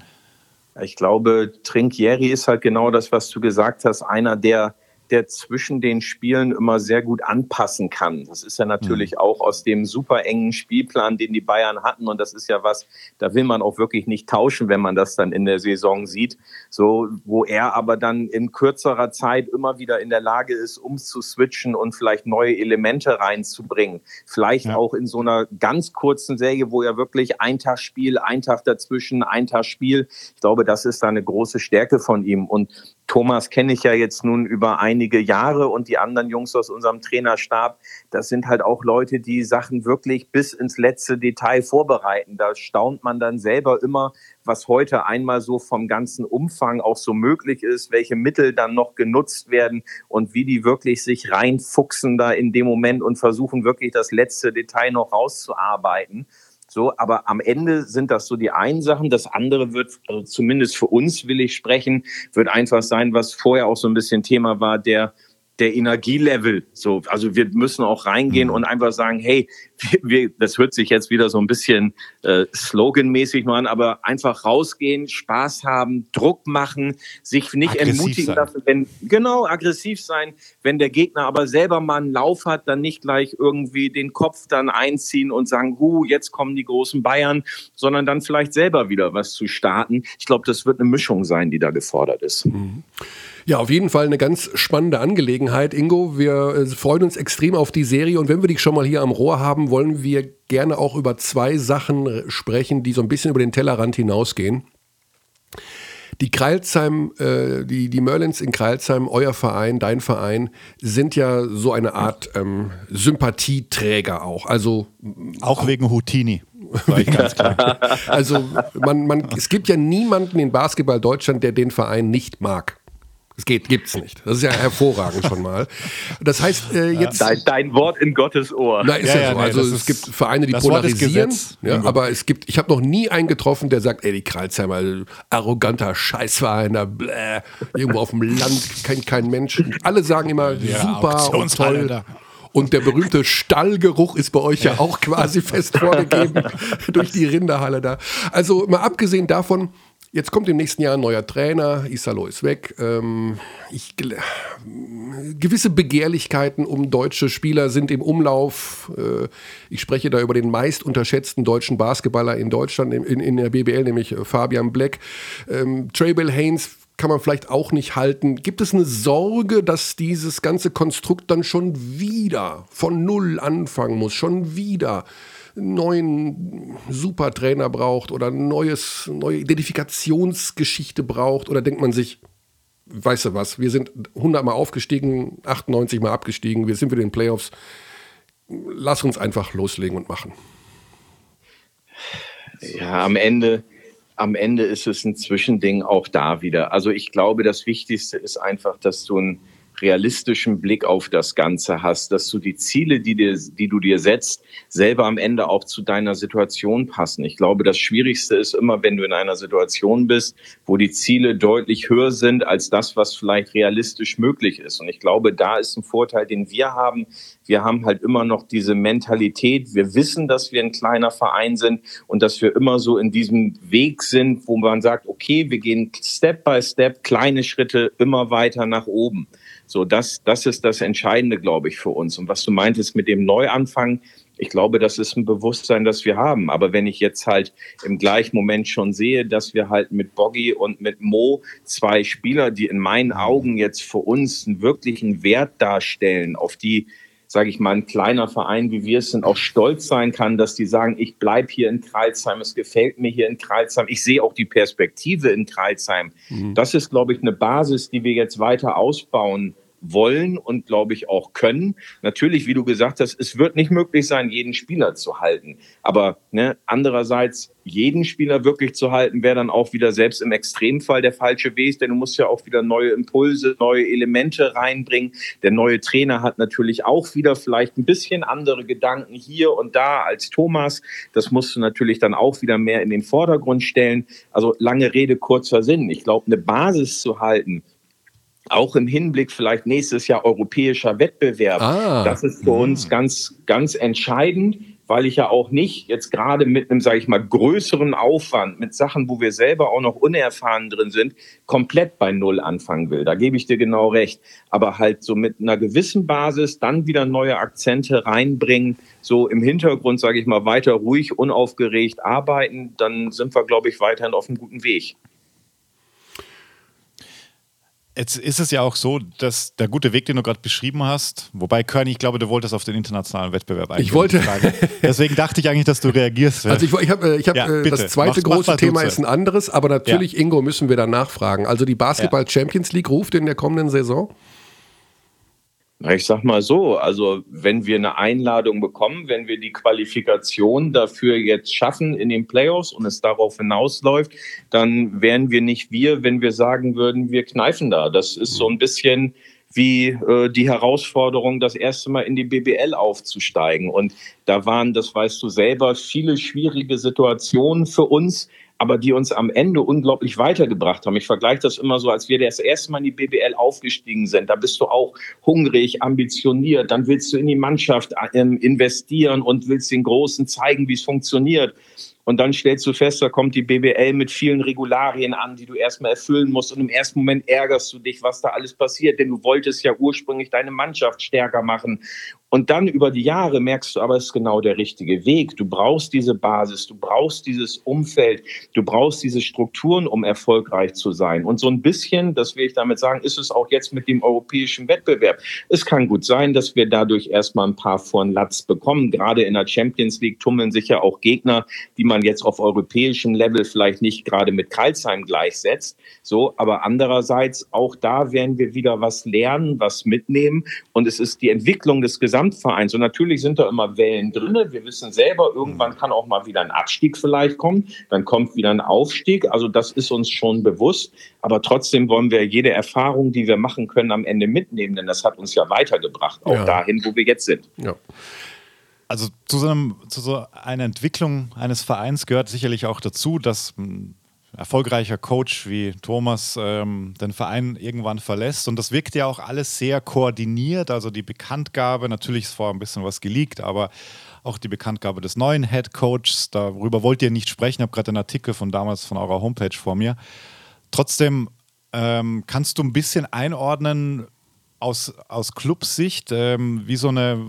Ich glaube, Trinkieri ist halt genau das, was du gesagt hast, einer, der der zwischen den Spielen immer sehr gut anpassen kann. Das ist ja natürlich mhm. auch aus dem super engen Spielplan, den die Bayern hatten. Und das ist ja was, da will man auch wirklich nicht tauschen, wenn man das dann in der Saison sieht. So, wo er aber dann in kürzerer Zeit immer wieder in der Lage ist, umzuswitchen und vielleicht neue Elemente reinzubringen. Vielleicht ja. auch in so einer ganz kurzen Serie, wo er wirklich ein Tag Spiel, ein Tag dazwischen, ein Tag Spiel. Ich glaube, das ist da eine große Stärke von ihm. Und Thomas kenne ich ja jetzt nun über einige Jahre und die anderen Jungs aus unserem Trainerstab, das sind halt auch Leute, die Sachen wirklich bis ins letzte Detail vorbereiten. Da staunt man dann selber immer, was heute einmal so vom ganzen Umfang auch so möglich ist, welche Mittel dann noch genutzt werden und wie die wirklich sich reinfuchsen da in dem Moment und versuchen wirklich das letzte Detail noch rauszuarbeiten. So, aber am Ende sind das so die einen Sachen. Das andere wird, also zumindest für uns will ich sprechen, wird einfach sein, was vorher auch so ein bisschen Thema war, der der Energielevel. So, also wir müssen auch reingehen mhm. und einfach sagen, hey, wir, wir, das hört sich jetzt wieder so ein bisschen äh, sloganmäßig nur an, aber einfach rausgehen, Spaß haben, Druck machen, sich nicht aggressiv entmutigen sein. lassen, wenn genau aggressiv sein, wenn der Gegner aber selber mal einen Lauf hat, dann nicht gleich irgendwie den Kopf dann einziehen und sagen, hu, jetzt kommen die großen Bayern, sondern dann vielleicht selber wieder was zu starten. Ich glaube, das wird eine Mischung sein, die da gefordert ist. Mhm. Ja, auf jeden Fall eine ganz spannende Angelegenheit, Ingo. Wir äh, freuen uns extrem auf die Serie und wenn wir dich schon mal hier am Rohr haben, wollen wir gerne auch über zwei Sachen sprechen, die so ein bisschen über den Tellerrand hinausgehen. Die Kreilsheim, äh, die, die Merlins in Kreilsheim, euer Verein, dein Verein, sind ja so eine Art ähm, Sympathieträger auch. Also auch wegen Houtini. also man, man, es gibt ja niemanden in Basketball Deutschland, der den Verein nicht mag. Es geht, gibt's nicht. Das ist ja hervorragend schon mal. Das heißt, äh, jetzt. Dein, dein, Wort in Gottes Ohr. Na, ist ja, ja so. Nee, also es gibt Vereine, die polarisieren. Ja, aber es gibt, ich habe noch nie einen getroffen, der sagt, ey, die Kreuzheimer, arroganter Scheißverein, da, bläh, irgendwo auf dem Land, kennt kein Mensch. Alle sagen immer ja, super und toll. Da. Und der berühmte Stallgeruch ist bei euch ja auch quasi fest vorgegeben durch die Rinderhalle da. Also mal abgesehen davon, Jetzt kommt im nächsten Jahr ein neuer Trainer, Isalo ist weg. Ähm, ich, gewisse Begehrlichkeiten um deutsche Spieler sind im Umlauf. Äh, ich spreche da über den meist unterschätzten deutschen Basketballer in Deutschland, in, in der BBL, nämlich Fabian Black. Ähm, Traybell Haynes kann man vielleicht auch nicht halten. Gibt es eine Sorge, dass dieses ganze Konstrukt dann schon wieder von Null anfangen muss? Schon wieder? Neuen Supertrainer braucht oder neues, neue Identifikationsgeschichte braucht? Oder denkt man sich, weißt du was, wir sind 100 Mal aufgestiegen, 98 Mal abgestiegen, wir sind wieder in den Playoffs. Lass uns einfach loslegen und machen. Ja, am Ende, am Ende ist es ein Zwischending auch da wieder. Also ich glaube, das Wichtigste ist einfach, dass du ein realistischen Blick auf das Ganze hast, dass du die Ziele, die, dir, die du dir setzt, selber am Ende auch zu deiner Situation passen. Ich glaube, das Schwierigste ist immer, wenn du in einer Situation bist, wo die Ziele deutlich höher sind als das, was vielleicht realistisch möglich ist. Und ich glaube, da ist ein Vorteil, den wir haben. Wir haben halt immer noch diese Mentalität. Wir wissen, dass wir ein kleiner Verein sind und dass wir immer so in diesem Weg sind, wo man sagt, okay, wir gehen Step by Step, kleine Schritte immer weiter nach oben. So, das, das ist das Entscheidende, glaube ich, für uns. Und was du meintest mit dem Neuanfang, ich glaube, das ist ein Bewusstsein, das wir haben. Aber wenn ich jetzt halt im gleichen Moment schon sehe, dass wir halt mit Boggy und mit Mo zwei Spieler, die in meinen Augen jetzt für uns einen wirklichen Wert darstellen, auf die sage ich mal, ein kleiner Verein, wie wir es sind, auch stolz sein kann, dass die sagen, ich bleibe hier in Kreilsheim, es gefällt mir hier in Kreilsheim, ich sehe auch die Perspektive in Kreilsheim. Mhm. Das ist, glaube ich, eine Basis, die wir jetzt weiter ausbauen wollen und glaube ich auch können. Natürlich, wie du gesagt hast, es wird nicht möglich sein, jeden Spieler zu halten. Aber ne, andererseits jeden Spieler wirklich zu halten, wäre dann auch wieder selbst im Extremfall der falsche Weg, denn du musst ja auch wieder neue Impulse, neue Elemente reinbringen. Der neue Trainer hat natürlich auch wieder vielleicht ein bisschen andere Gedanken hier und da als Thomas. Das musst du natürlich dann auch wieder mehr in den Vordergrund stellen. Also lange Rede, kurzer Sinn. Ich glaube, eine Basis zu halten, auch im Hinblick vielleicht nächstes Jahr europäischer Wettbewerb, Ah. das ist für uns ganz, ganz entscheidend weil ich ja auch nicht jetzt gerade mit einem, sage ich mal, größeren Aufwand, mit Sachen, wo wir selber auch noch unerfahren drin sind, komplett bei Null anfangen will. Da gebe ich dir genau recht. Aber halt so mit einer gewissen Basis dann wieder neue Akzente reinbringen, so im Hintergrund, sage ich mal, weiter ruhig, unaufgeregt arbeiten, dann sind wir, glaube ich, weiterhin auf einem guten Weg. Jetzt ist es ja auch so, dass der gute Weg, den du gerade beschrieben hast, wobei Körny, ich glaube, du wolltest auf den internationalen Wettbewerb eingehen. Ich wollte-. Deswegen dachte ich eigentlich, dass du reagierst. Also ich, ich habe ich hab, Ja, äh, bitte. das zweite Mach- mach große du Thema ist ein anderes, aber natürlich, Ingo, müssen wir da nachfragen. Also die Basketball Champions League ruft in der kommenden Saison. Ich sag mal so, also wenn wir eine Einladung bekommen, wenn wir die Qualifikation dafür jetzt schaffen in den Playoffs und es darauf hinausläuft, dann wären wir nicht wir, wenn wir sagen würden, wir kneifen da. Das ist so ein bisschen wie äh, die Herausforderung, das erste Mal in die BBL aufzusteigen. Und da waren, das weißt du selber, viele schwierige Situationen für uns, aber die uns am Ende unglaublich weitergebracht haben. Ich vergleiche das immer so, als wir das erste Mal in die BBL aufgestiegen sind. Da bist du auch hungrig, ambitioniert, dann willst du in die Mannschaft ähm, investieren und willst den Großen zeigen, wie es funktioniert. Und dann stellst du fest, da kommt die BBL mit vielen Regularien an, die du erstmal erfüllen musst. Und im ersten Moment ärgerst du dich, was da alles passiert, denn du wolltest ja ursprünglich deine Mannschaft stärker machen. Und dann über die Jahre merkst du aber, es ist genau der richtige Weg. Du brauchst diese Basis, du brauchst dieses Umfeld, du brauchst diese Strukturen, um erfolgreich zu sein. Und so ein bisschen, das will ich damit sagen, ist es auch jetzt mit dem europäischen Wettbewerb. Es kann gut sein, dass wir dadurch erstmal ein paar vor den Latz bekommen. Gerade in der Champions League tummeln sich ja auch Gegner, die man jetzt auf europäischem Level vielleicht nicht gerade mit Karlsheim gleichsetzt. So, aber andererseits auch da werden wir wieder was lernen, was mitnehmen. Und es ist die Entwicklung des Gesamtvereins. Und natürlich sind da immer Wellen drinne. Wir wissen selber, irgendwann kann auch mal wieder ein Abstieg vielleicht kommen. Dann kommt wieder ein Aufstieg. Also das ist uns schon bewusst. Aber trotzdem wollen wir jede Erfahrung, die wir machen können, am Ende mitnehmen. Denn das hat uns ja weitergebracht, auch Ja. dahin, wo wir jetzt sind. Ja. Also zu so, einem, zu so einer Entwicklung eines Vereins gehört sicherlich auch dazu, dass ein erfolgreicher Coach wie Thomas ähm, den Verein irgendwann verlässt. Und das wirkt ja auch alles sehr koordiniert. Also die Bekanntgabe, natürlich ist vorher ein bisschen was geleakt, aber auch die Bekanntgabe des neuen Head Coaches, darüber wollt ihr nicht sprechen. Ich habe gerade einen Artikel von damals von eurer Homepage vor mir. Trotzdem ähm, kannst du ein bisschen einordnen, aus, aus Clubsicht, ähm, wie so eine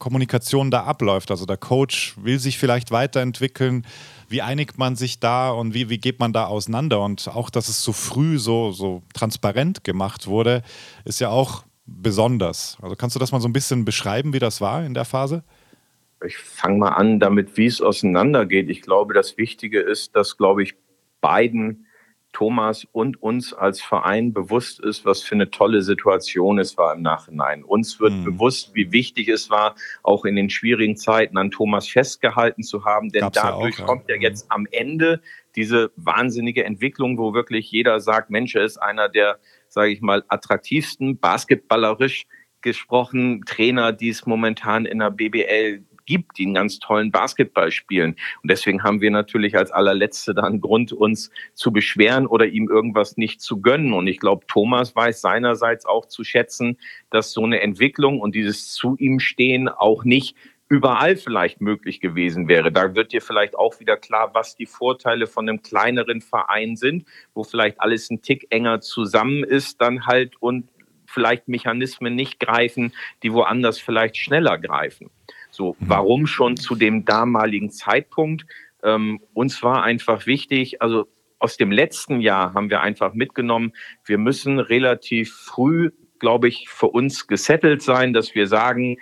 Kommunikation da abläuft. Also der Coach will sich vielleicht weiterentwickeln. Wie einigt man sich da und wie, wie geht man da auseinander? Und auch, dass es so früh so, so transparent gemacht wurde, ist ja auch besonders. Also kannst du das mal so ein bisschen beschreiben, wie das war in der Phase? Ich fange mal an damit, wie es auseinandergeht. Ich glaube, das Wichtige ist, dass, glaube ich, beiden, Thomas und uns als Verein bewusst ist, was für eine tolle Situation es war im Nachhinein. Uns wird Mhm. bewusst, wie wichtig es war, auch in den schwierigen Zeiten an Thomas festgehalten zu haben, denn Gab's ja dadurch auch, ja. kommt ja jetzt am Ende diese wahnsinnige Entwicklung, wo wirklich jeder sagt, Mensch, er ist einer der, sage ich mal, attraktivsten, basketballerisch gesprochen, Trainer, die es momentan in der BBL gibt, die einen ganz tollen Basketball spielen. Und deswegen haben wir natürlich als allerletzte dann Grund, uns zu beschweren oder ihm irgendwas nicht zu gönnen. Und ich glaube, Thomas weiß seinerseits auch zu schätzen, dass so eine Entwicklung und dieses zu ihm stehen auch nicht überall vielleicht möglich gewesen wäre. Da wird dir vielleicht auch wieder klar, was die Vorteile von einem kleineren Verein sind, wo vielleicht alles ein Tick enger zusammen ist, dann halt und vielleicht Mechanismen nicht greifen, die woanders vielleicht schneller greifen. So, warum schon zu dem damaligen Zeitpunkt? Ähm, uns war einfach wichtig, also aus dem letzten Jahr haben wir einfach mitgenommen, wir müssen relativ früh, glaube ich, für uns gesettelt sein, dass wir sagen,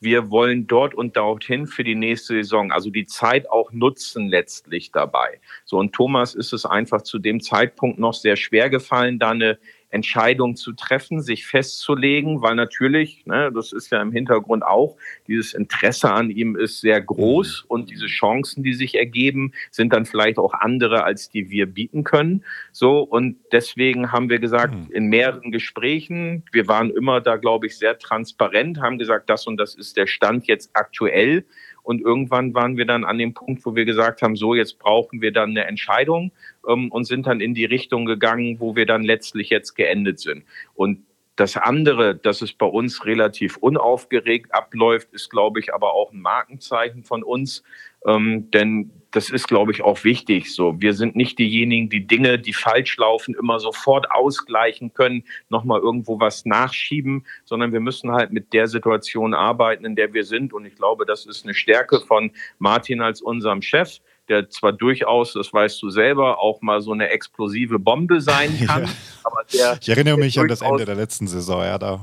wir wollen dort und dorthin für die nächste Saison, also die Zeit auch nutzen letztlich dabei. So, und Thomas ist es einfach zu dem Zeitpunkt noch sehr schwer gefallen, da eine Entscheidung zu treffen, sich festzulegen, weil natürlich, ne, das ist ja im Hintergrund auch, dieses Interesse an ihm ist sehr groß und diese Chancen, die sich ergeben, sind dann vielleicht auch andere, als die wir bieten können. So, und deswegen haben wir gesagt, in mehreren Gesprächen, wir waren immer da, glaube ich, sehr transparent, haben gesagt, das und das ist der Stand jetzt aktuell. Und irgendwann waren wir dann an dem Punkt, wo wir gesagt haben, so, jetzt brauchen wir dann eine Entscheidung ähm, und sind dann in die Richtung gegangen, wo wir dann letztlich jetzt geendet sind. Und das andere, dass es bei uns relativ unaufgeregt abläuft, ist, glaube ich, aber auch ein Markenzeichen von uns. Ähm, denn das ist, glaube ich, auch wichtig. So, wir sind nicht diejenigen, die Dinge, die falsch laufen, immer sofort ausgleichen können, nochmal irgendwo was nachschieben, sondern wir müssen halt mit der Situation arbeiten, in der wir sind. Und ich glaube, das ist eine Stärke von Martin als unserem Chef, der zwar durchaus, das weißt du selber, auch mal so eine explosive Bombe sein kann. Ja. Aber der, Ich erinnere mich an das Ende der letzten Saison, ja, da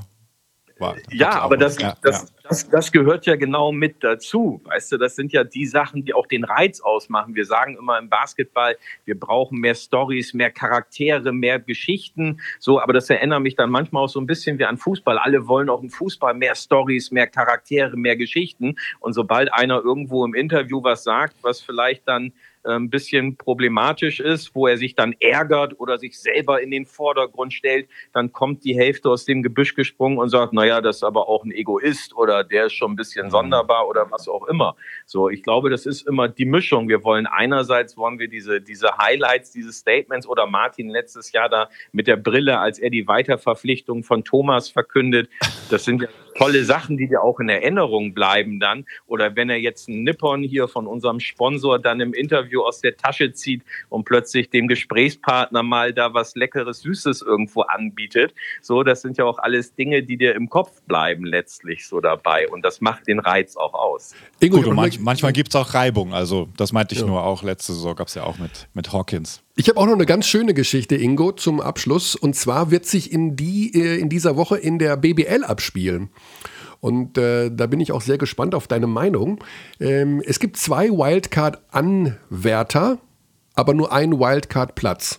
war. ja, aber das, ja, das, ja. Das, das gehört ja genau mit dazu. Weißt du, das sind ja die Sachen, die auch den Reiz ausmachen. Wir sagen immer im Basketball, wir brauchen mehr Stories, mehr Charaktere, mehr Geschichten. So, aber das erinnert mich dann manchmal auch so ein bisschen wie an Fußball. Alle wollen auch im Fußball mehr Stories, mehr Charaktere, mehr Geschichten. Und sobald einer irgendwo im Interview was sagt, was vielleicht dann ein bisschen problematisch ist, wo er sich dann ärgert oder sich selber in den Vordergrund stellt, dann kommt die Hälfte aus dem Gebüsch gesprungen und sagt, naja, das ist aber auch ein Egoist oder der ist schon ein bisschen sonderbar oder was auch immer. So, ich glaube, das ist immer die Mischung. Wir wollen einerseits wollen wir diese, diese Highlights, diese Statements oder Martin letztes Jahr da mit der Brille, als er die Weiterverpflichtung von Thomas verkündet. Das sind ja tolle Sachen, die dir auch in Erinnerung bleiben dann. Oder wenn er jetzt einen Nippon hier von unserem Sponsor dann im Interview aus der Tasche zieht und plötzlich dem Gesprächspartner mal da was Leckeres, Süßes irgendwo anbietet. So, das sind ja auch alles Dinge, die dir im Kopf bleiben letztlich so dabei. Und das macht den Reiz auch aus. Ingo, Gut, und manch, manchmal gibt es auch Reibung. Also, das meinte ich nur auch. Letzte Saison gab es ja auch mit, mit Hawkins. Ich habe auch noch eine ganz schöne Geschichte, Ingo, zum Abschluss. Und zwar wird sich in, die, äh, in dieser Woche in der BBL abspielen. Und äh, da bin ich auch sehr gespannt auf deine Meinung. Ähm, es gibt zwei Wildcard-Anwärter, aber nur einen Wildcard-Platz.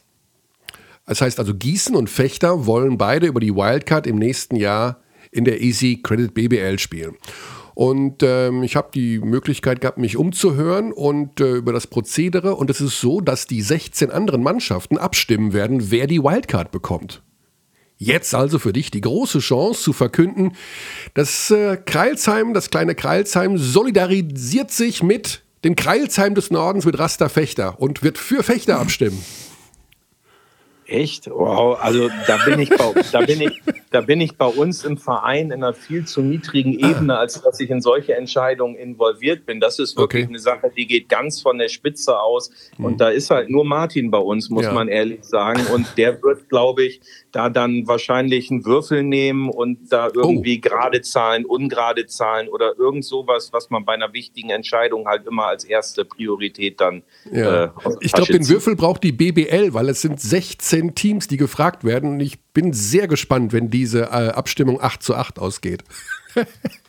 Das heißt also, Gießen und Fechter wollen beide über die Wildcard im nächsten Jahr in der Easy Credit BBL spielen. Und ähm, ich habe die Möglichkeit gehabt, mich umzuhören und äh, über das Prozedere. Und es ist so, dass die 16 anderen Mannschaften abstimmen werden, wer die Wildcard bekommt. Jetzt also für dich die große Chance zu verkünden, dass äh, Kreilsheim, das kleine Kreilsheim, solidarisiert sich mit dem Kreilsheim des Nordens mit Rasta Fechter und wird für Fechter abstimmen. Echt? Wow, also da bin ich bei, da bin ich, da bin ich bei uns im Verein in einer viel zu niedrigen Ebene, als dass ich in solche Entscheidungen involviert bin. Das ist wirklich Okay. eine Sache, die geht ganz von der Spitze aus. Und da ist halt nur Martin bei uns, muss Ja. man ehrlich sagen. Und der wird, glaube ich, da dann wahrscheinlich einen Würfel nehmen und da irgendwie gerade Zahlen, ungerade Zahlen oder irgend sowas, was man bei einer wichtigen Entscheidung halt immer als erste Priorität dann Ja. äh, ich glaube, den. Würfel braucht die BBL, weil es sind 16 Teams, die gefragt werden. Und ich bin sehr gespannt, wenn diese äh, Abstimmung 8 zu 8 ausgeht.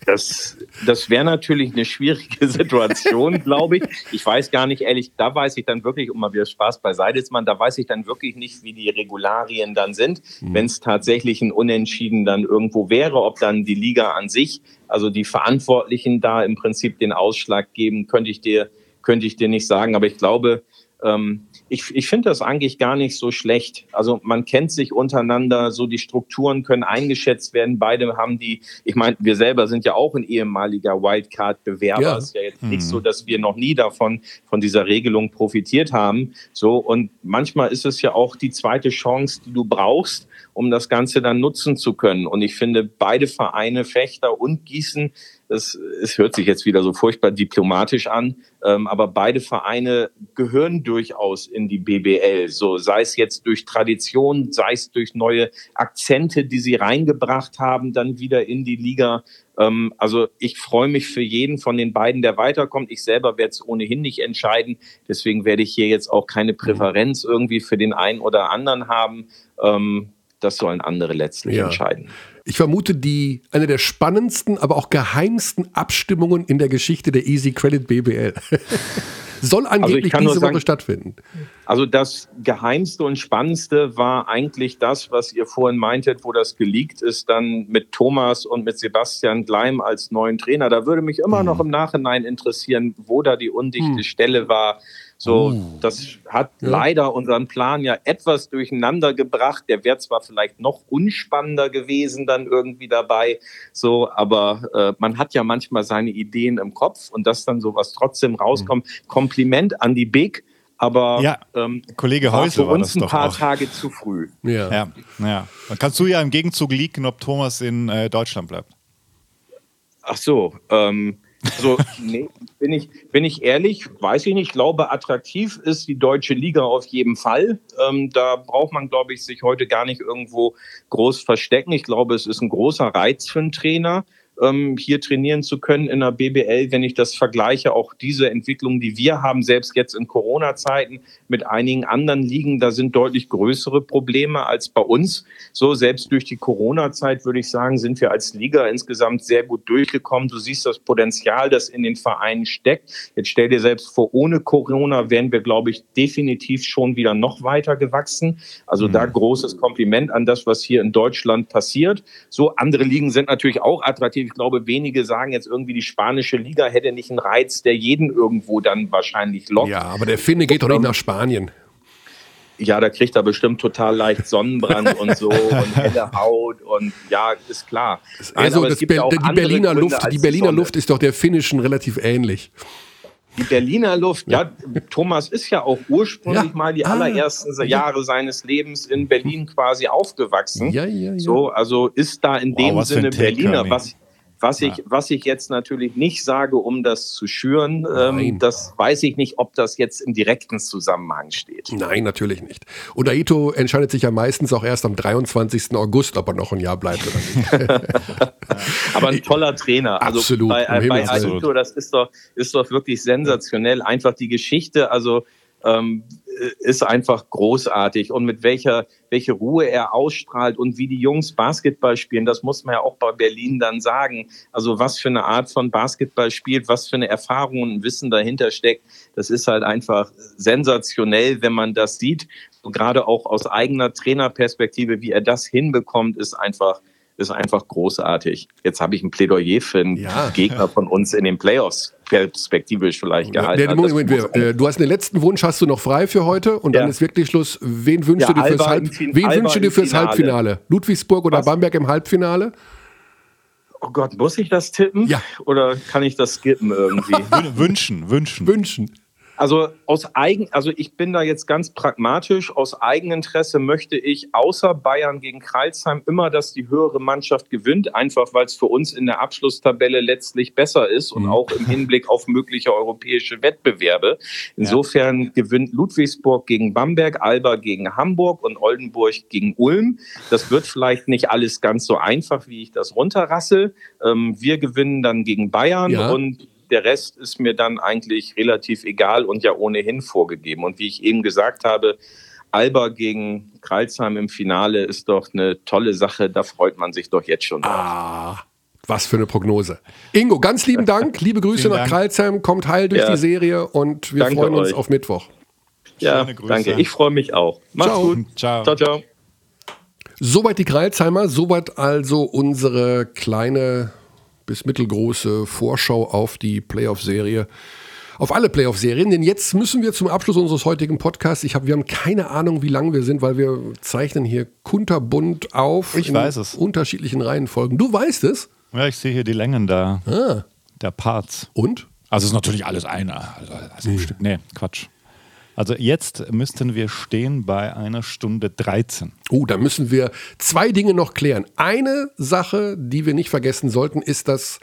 Das, das wäre natürlich eine schwierige Situation, glaube ich. Ich weiß gar nicht, ehrlich, da weiß ich dann wirklich, um mal wieder Spaß beiseite ist, man, da weiß ich dann wirklich nicht, wie die Regularien dann sind, wenn es tatsächlich ein Unentschieden dann irgendwo wäre, ob dann die Liga an sich, also die Verantwortlichen da im Prinzip den Ausschlag geben, könnte ich dir, könnte ich dir nicht sagen. Aber ich glaube, ähm, ich, ich finde das eigentlich gar nicht so schlecht. Also man kennt sich untereinander, so die Strukturen können eingeschätzt werden. Beide haben die, ich meine, wir selber sind ja auch ein ehemaliger Wildcard-Bewerber. Ja. Es ist ja jetzt nicht so, dass wir noch nie davon, von dieser Regelung profitiert haben. So, und manchmal ist es ja auch die zweite Chance, die du brauchst, um das Ganze dann nutzen zu können. Und ich finde, beide Vereine, Fechter und Gießen, das, es hört sich jetzt wieder so furchtbar diplomatisch an, ähm, aber beide Vereine gehören durchaus in die BBL. So sei es jetzt durch Tradition, sei es durch neue Akzente, die sie reingebracht haben, dann wieder in die Liga. Ähm, also ich freue mich für jeden von den beiden, der weiterkommt. Ich selber werde es ohnehin nicht entscheiden. Deswegen werde ich hier jetzt auch keine Präferenz irgendwie für den einen oder anderen haben. Ähm, das sollen andere letztlich Ja. entscheiden. Ich vermute, die eine der spannendsten, aber auch geheimsten Abstimmungen in der Geschichte der Easy Credit BBL. Soll angeblich kann nur diese Woche sagen- stattfinden. Also das Geheimste und Spannendste war eigentlich das, was ihr vorhin meintet, wo das geleakt ist, dann mit Thomas und mit Sebastian Gleim als neuen Trainer. Da würde mich immer noch im Nachhinein interessieren, wo da die undichte Stelle war. So, das hat leider unseren Plan ja etwas durcheinander gebracht. Der wäre zwar vielleicht noch unspannender gewesen dann irgendwie dabei, so, aber äh, man hat ja manchmal seine Ideen im Kopf und dass dann sowas trotzdem rauskommt. Kompliment an die Big, aber Ja, ähm, Kollege war Häusl für war uns das ein paar auch. Tage zu früh. Ja. Ja, ja. Dann kannst du ja im Gegenzug leaken, ob Thomas in äh, Deutschland bleibt. Ach so, ähm, so, nee, bin ich, bin ich ehrlich, weiß ich nicht. Ich glaube, attraktiv ist die deutsche Liga auf jeden Fall. Ähm, da braucht man, glaube ich, sich heute gar nicht irgendwo groß verstecken. Ich glaube, es ist ein großer Reiz für einen Trainer, hier trainieren zu können in der BBL, wenn ich das vergleiche, auch diese Entwicklung, die wir haben, selbst jetzt in Corona-Zeiten mit einigen anderen Ligen, da sind deutlich größere Probleme als bei uns. So, selbst durch die Corona-Zeit würde ich sagen, sind wir als Liga insgesamt sehr gut durchgekommen. Du siehst das Potenzial, das in den Vereinen steckt. Jetzt stell dir selbst vor, ohne Corona wären wir, glaube ich, definitiv schon wieder noch weiter gewachsen. Also da großes Kompliment an das, was hier in Deutschland passiert. So, andere Ligen sind natürlich auch attraktiv. Ich glaube, wenige sagen jetzt irgendwie, die spanische Liga hätte nicht einen Reiz, der jeden irgendwo dann wahrscheinlich lockt. Ja, aber der Finne geht doch nicht nach Spanien. Ja, da kriegt er bestimmt total leicht Sonnenbrand und so und helle Haut und ja, ist klar. Nein, Also gibt Be ja die Berliner Gründe Luft, die Berliner Sonne. Luft ist doch der finnischen relativ ähnlich. Die Berliner Luft, ja, Thomas ist ja auch ursprünglich Ja. mal die Ah. allerersten Jahre seines Lebens in Berlin quasi aufgewachsen. Ja, ja, ja. So, also ist da in Wow, dem was Sinne Berliner. Hermi. Was, was, ich, was ich jetzt natürlich nicht sage, um das zu schüren, ähm, das weiß ich nicht, ob das jetzt im direkten Zusammenhang steht. Nein, natürlich nicht. Und Aito entscheidet sich ja meistens auch erst am 23. August, ob er noch ein Jahr bleibt oder nicht. Aber ein toller Trainer. Also Absolut, bei, äh, bei. Aito, das ist doch, ist doch wirklich sensationell. Einfach die Geschichte, also ähm, ist einfach großartig und mit welcher welche Ruhe er ausstrahlt und wie die Jungs Basketball spielen, das muss man ja auch bei Berlin dann sagen. Also was für eine Art von Basketball spielt, was für eine Erfahrung und Wissen dahinter steckt, das ist halt einfach sensationell, wenn man das sieht. Und gerade auch aus eigener Trainerperspektive, wie er das hinbekommt, ist einfach ist einfach großartig. Jetzt habe ich ein Plädoyer für einen Ja. Gegner von uns in den Playoffs perspektivisch vielleicht gehalten. Der, Das Moment, wir, äh, du hast den letzten Wunsch, hast du noch frei für heute und dann Ja. ist wirklich Schluss. Wen wünschst Ja, du dir fürs, Halb, wen wünschst du dir fürs Finale. Halbfinale? Ludwigsburg oder Was? Bamberg im Halbfinale? Oh Gott, muss ich das tippen? Ja. Oder kann ich das skippen irgendwie? Wün- Wünschen, wünschen. Wünschen. Also aus eigen, also ich bin da jetzt ganz pragmatisch. Aus Eigeninteresse möchte ich außer Bayern gegen Kreilsheim immer, dass die höhere Mannschaft gewinnt, einfach weil es für uns in der Abschlusstabelle letztlich besser ist und auch im Hinblick auf mögliche europäische Wettbewerbe. Insofern gewinnt Ludwigsburg gegen Bamberg, Alba gegen Hamburg und Oldenburg gegen Ulm. Das wird vielleicht nicht alles ganz so einfach, wie ich das runterrassel. Ähm, wir gewinnen dann gegen Bayern Ja. und der Rest ist mir dann eigentlich relativ egal und ja ohnehin vorgegeben. Und wie ich eben gesagt habe, Alba gegen Kreilsheim im Finale ist doch eine tolle Sache. Da freut man sich doch jetzt schon drauf. Ah, was für eine Prognose. Ingo, ganz lieben Dank. Liebe Grüße nach Dank. Kreilsheim. Kommt heil durch Ja. die Serie und wir Danke freuen uns euch. auf Mittwoch. ja, schöne Grüße. danke. Ich freue mich auch. Macht's Ciao. gut. Ciao. Ciao, ciao. Soweit die Kreilsheimer, soweit also unsere kleine bis mittelgroße Vorschau auf die Playoff-Serie. Auf alle Playoff-Serien, denn jetzt müssen wir zum Abschluss unseres heutigen Podcasts. Ich hab, wir haben keine Ahnung, wie lang wir sind, weil wir zeichnen hier kunterbunt auf. Ich in weiß es. unterschiedlichen Reihenfolgen. Du weißt es. Ja, ich sehe hier die Längen da, Ah. der Parts. Und? Also ist natürlich alles einer. Also, also ein Stück. Nee, Quatsch. Also jetzt müssten wir stehen bei einer Stunde 13. Oh, da müssen wir zwei Dinge noch klären. Eine Sache, die wir nicht vergessen sollten, ist das,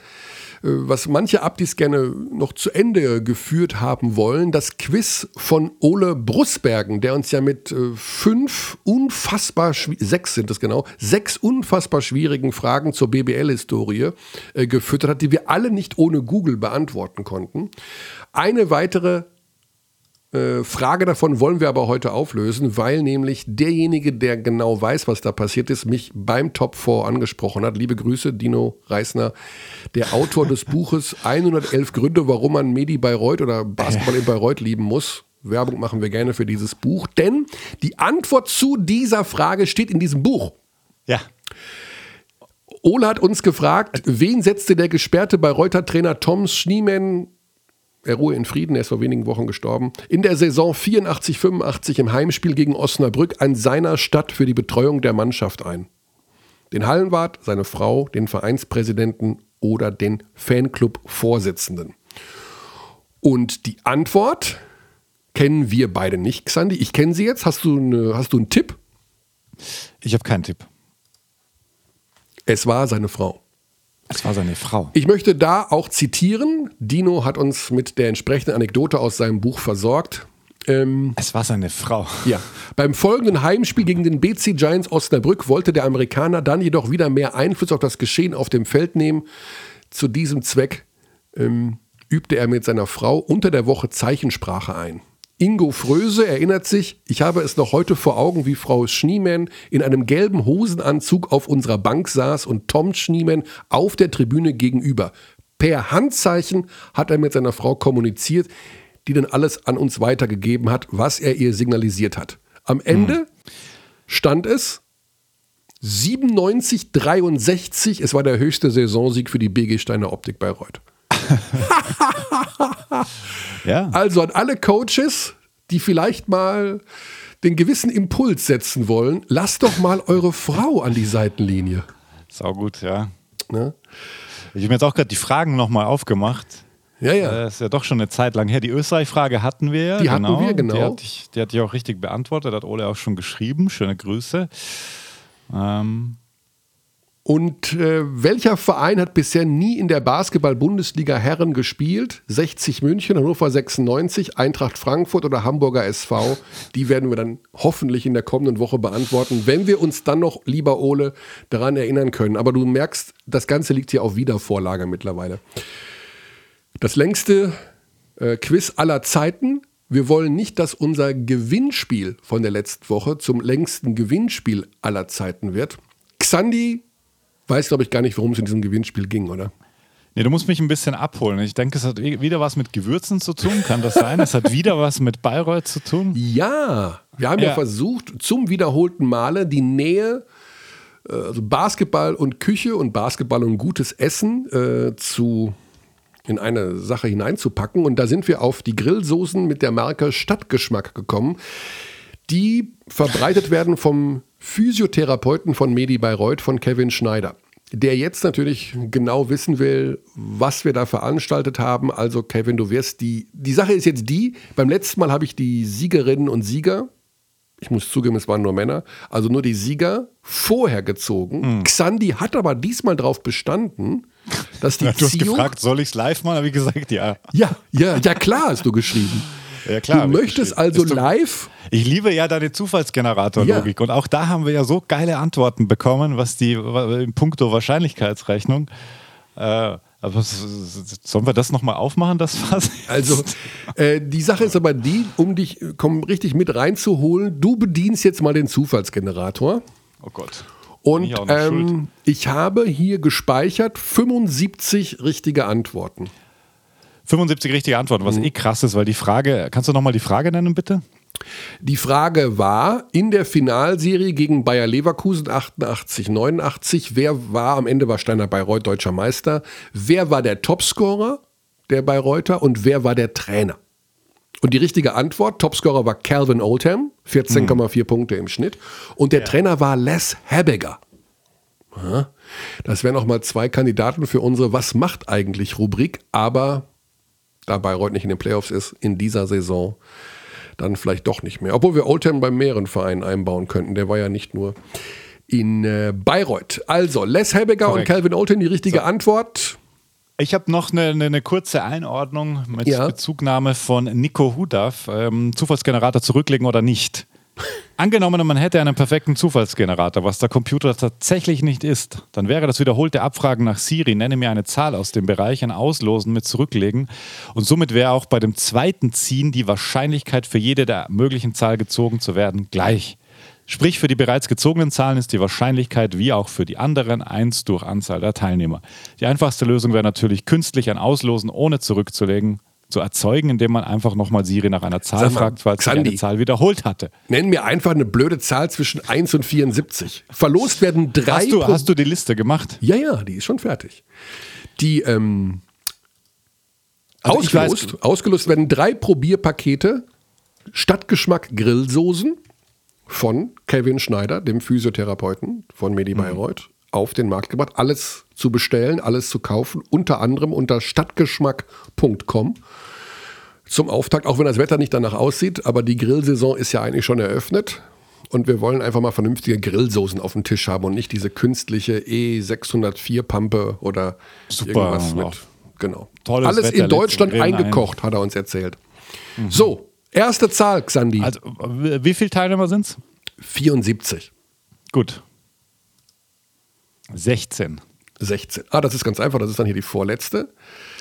äh, was manche Abdis gerne noch zu Ende geführt haben wollen, das Quiz von Ole Brusbergen, der uns ja mit äh, fünf unfassbar, sechs sind es genau, sechs unfassbar schwierigen Fragen zur BBL-Historie äh, gefüttert hat, die wir alle nicht ohne Google beantworten konnten. Eine weitere Frage davon wollen wir aber heute auflösen, weil nämlich derjenige, der genau weiß, was da passiert ist, mich beim Top 4 angesprochen hat. Liebe Grüße, Dino Reisner, der Autor des Buches 111 Gründe, warum man Medi Bayreuth oder Basketball in Bayreuth lieben muss. Werbung machen wir gerne für dieses Buch, denn die Antwort zu dieser Frage steht in diesem Buch. Ja. Ole hat uns gefragt, wen setzte der gesperrte Bayreuther-Trainer Tom Schneemann, er ruhe in Frieden, er ist vor wenigen Wochen gestorben, in der Saison 84-85 im Heimspiel gegen Osnabrück an seiner Stadt für die Betreuung der Mannschaft ein? Den Hallenwart, seine Frau, den Vereinspräsidenten oder den Fanclub-Vorsitzenden? Und die Antwort kennen wir beide nicht, Xandi. Ich kenne sie jetzt. Hast du, eine, hast du einen Tipp? Ich habe keinen Tipp. Es war seine Frau. Es war seine Frau. Ich möchte da auch zitieren. Dino hat uns mit der entsprechenden Anekdote aus seinem Buch versorgt. Ähm, es war seine Frau. Ja. Beim folgenden Heimspiel gegen den BC Giants Osnabrück wollte der Amerikaner dann jedoch wieder mehr Einfluss auf das Geschehen auf dem Feld nehmen. Zu diesem Zweck ähm, übte er mit seiner Frau unter der Woche Zeichensprache ein. Ingo Fröse erinnert sich, ich habe es noch heute vor Augen, wie Frau Schniemann in einem gelben Hosenanzug auf unserer Bank saß und Tom Schniemann auf der Tribüne gegenüber. Per Handzeichen hat er mit seiner Frau kommuniziert, die dann alles an uns weitergegeben hat, was er ihr signalisiert hat. Am Ende hm. stand es 97, 63. Es war der höchste Saisonsieg für die BG Steiner Optik Bayreuth. ja. Also an alle Coaches, die vielleicht mal den gewissen Impuls setzen wollen, lasst doch mal eure Frau an die Seitenlinie. Sau gut, ja. Ne? Ich habe mir jetzt auch gerade die Fragen nochmal aufgemacht. Ja, ja. Das ist ja doch schon eine Zeit lang her. Die Österreich-Frage hatten wir ja. Die genau. hatten wir, genau. Die hatte, ich, die hatte ich auch richtig beantwortet, hat Ole auch schon geschrieben. Schöne Grüße. Ähm, und äh, welcher Verein hat bisher nie in der Basketball-Bundesliga Herren gespielt? 60 München, Hannover 96, Eintracht Frankfurt oder Hamburger SV? Die werden wir dann hoffentlich in der kommenden Woche beantworten, wenn wir uns dann noch, lieber Ole, daran erinnern können. Aber du merkst, das Ganze liegt hier auf Wiedervorlage mittlerweile. Das längste äh, Quiz aller Zeiten. Wir wollen nicht, dass unser Gewinnspiel von der letzten Woche zum längsten Gewinnspiel aller Zeiten wird. Xandi weiß, glaube ich, gar nicht, worum es in diesem Gewinnspiel ging, oder? Nee, du musst mich ein bisschen abholen. Ich denke, es hat wieder was mit Gewürzen zu tun. Kann das sein? es hat wieder was mit Bayreuth zu tun? Ja, wir haben ja, ja versucht, zum wiederholten Male die Nähe, äh, also Basketball und Küche und Basketball und gutes Essen äh, zu in eine Sache hineinzupacken. Und da sind wir auf die Grillsoßen mit der Marke Stadtgeschmack gekommen, die verbreitet werden vom Physiotherapeuten von Medi Bayreuth, von Kevin Schneider. Der jetzt natürlich genau wissen will, was wir da veranstaltet haben. Also, Kevin, du wirst die. Die Sache ist jetzt die: beim letzten Mal habe ich die Siegerinnen und Sieger, ich muss zugeben, es waren nur Männer, also nur die Sieger vorher gezogen. Mhm. Xandi hat aber diesmal darauf bestanden, dass die. Ja, du hast gefragt, soll ich es live machen? Habe ich gesagt, ja. Ja, ja, ja, klar hast du geschrieben. Ja, klar, du möchtest also du, live. Ich liebe ja deine Zufallsgenerator-Logik. Ja. Und auch da haben wir ja so geile Antworten bekommen, was die in puncto Wahrscheinlichkeitsrechnung. Äh, aber sollen wir das nochmal aufmachen, das Fass? Also, äh, die Sache ist aber die, um dich komm, richtig mit reinzuholen, du bedienst jetzt mal den Zufallsgenerator. Oh Gott. Und ich, ähm, ich habe hier gespeichert 75 richtige Antworten. 75 richtige Antworten, was mhm. eh krass ist, weil die Frage, kannst du nochmal die Frage nennen, bitte? Die Frage war in der Finalserie gegen Bayer Leverkusen 88, 89, wer war am Ende war Steiner Bayreuth deutscher Meister? Wer war der Topscorer der Bayreuther und wer war der Trainer? Und die richtige Antwort, Topscorer war Calvin Oldham, 14,4 mhm. Punkte im Schnitt. Und der ja. Trainer war Les Habegger. Das wären nochmal zwei Kandidaten für unsere Was macht eigentlich Rubrik, aber da Bayreuth nicht in den Playoffs ist, in dieser Saison dann vielleicht doch nicht mehr. Obwohl wir Oldham bei mehreren Vereinen einbauen könnten. Der war ja nicht nur in äh, Bayreuth. Also, Les Helbecker und Calvin Oldham, die richtige so. Antwort. Ich habe noch eine, eine, eine, kurze Einordnung mit ja. Bezugnahme von Nico Hudaf. Ähm, Zufallsgenerator zurücklegen oder nicht? Angenommen, man hätte einen perfekten Zufallsgenerator, was der Computer tatsächlich nicht ist, dann wäre das wiederholte Abfragen nach Siri, nenne mir eine Zahl aus dem Bereich, ein Auslosen mit zurücklegen und somit wäre auch bei dem zweiten Ziehen die Wahrscheinlichkeit für jede der möglichen Zahl gezogen zu werden gleich. Sprich, für die bereits gezogenen Zahlen ist die Wahrscheinlichkeit wie auch für die anderen 1 durch Anzahl der Teilnehmer. Die einfachste Lösung wäre natürlich künstlich ein Auslosen ohne zurückzulegen zu erzeugen, indem man einfach nochmal Siri nach einer Zahl mal, fragt, weil sie eine Zahl wiederholt hatte. Nenn mir einfach eine blöde Zahl zwischen 1 und 74. Verlost werden drei. Hast du, Pro- hast du die Liste gemacht? ja, ja, die ist schon fertig. Die ähm, Also ich weiß- ausgelost, ausgelost werden drei Probierpakete Stadtgeschmack Grillsoßen von Kevin Schneider, dem Physiotherapeuten von Medi Mhm. Auf den Markt gebracht. Alles zu bestellen, alles zu kaufen, unter anderem unter stadtgeschmack.com. Zum Auftakt, auch wenn das Wetter nicht danach aussieht, aber die Grillsaison ist ja eigentlich schon eröffnet. Und wir wollen einfach mal vernünftige Grillsoßen auf dem Tisch haben und nicht diese künstliche E604-Pampe oder Super, irgendwas auch mit. Genau. tolles Alles Wetter, in Deutschland Grillen ein. Mhm. eingekocht, hat er uns erzählt. So, erste Zahl, Xandi. Also, wie viele Teilnehmer sind es? 74. Gut. 16. 16. Ah, das ist ganz einfach, das ist dann hier die vorletzte.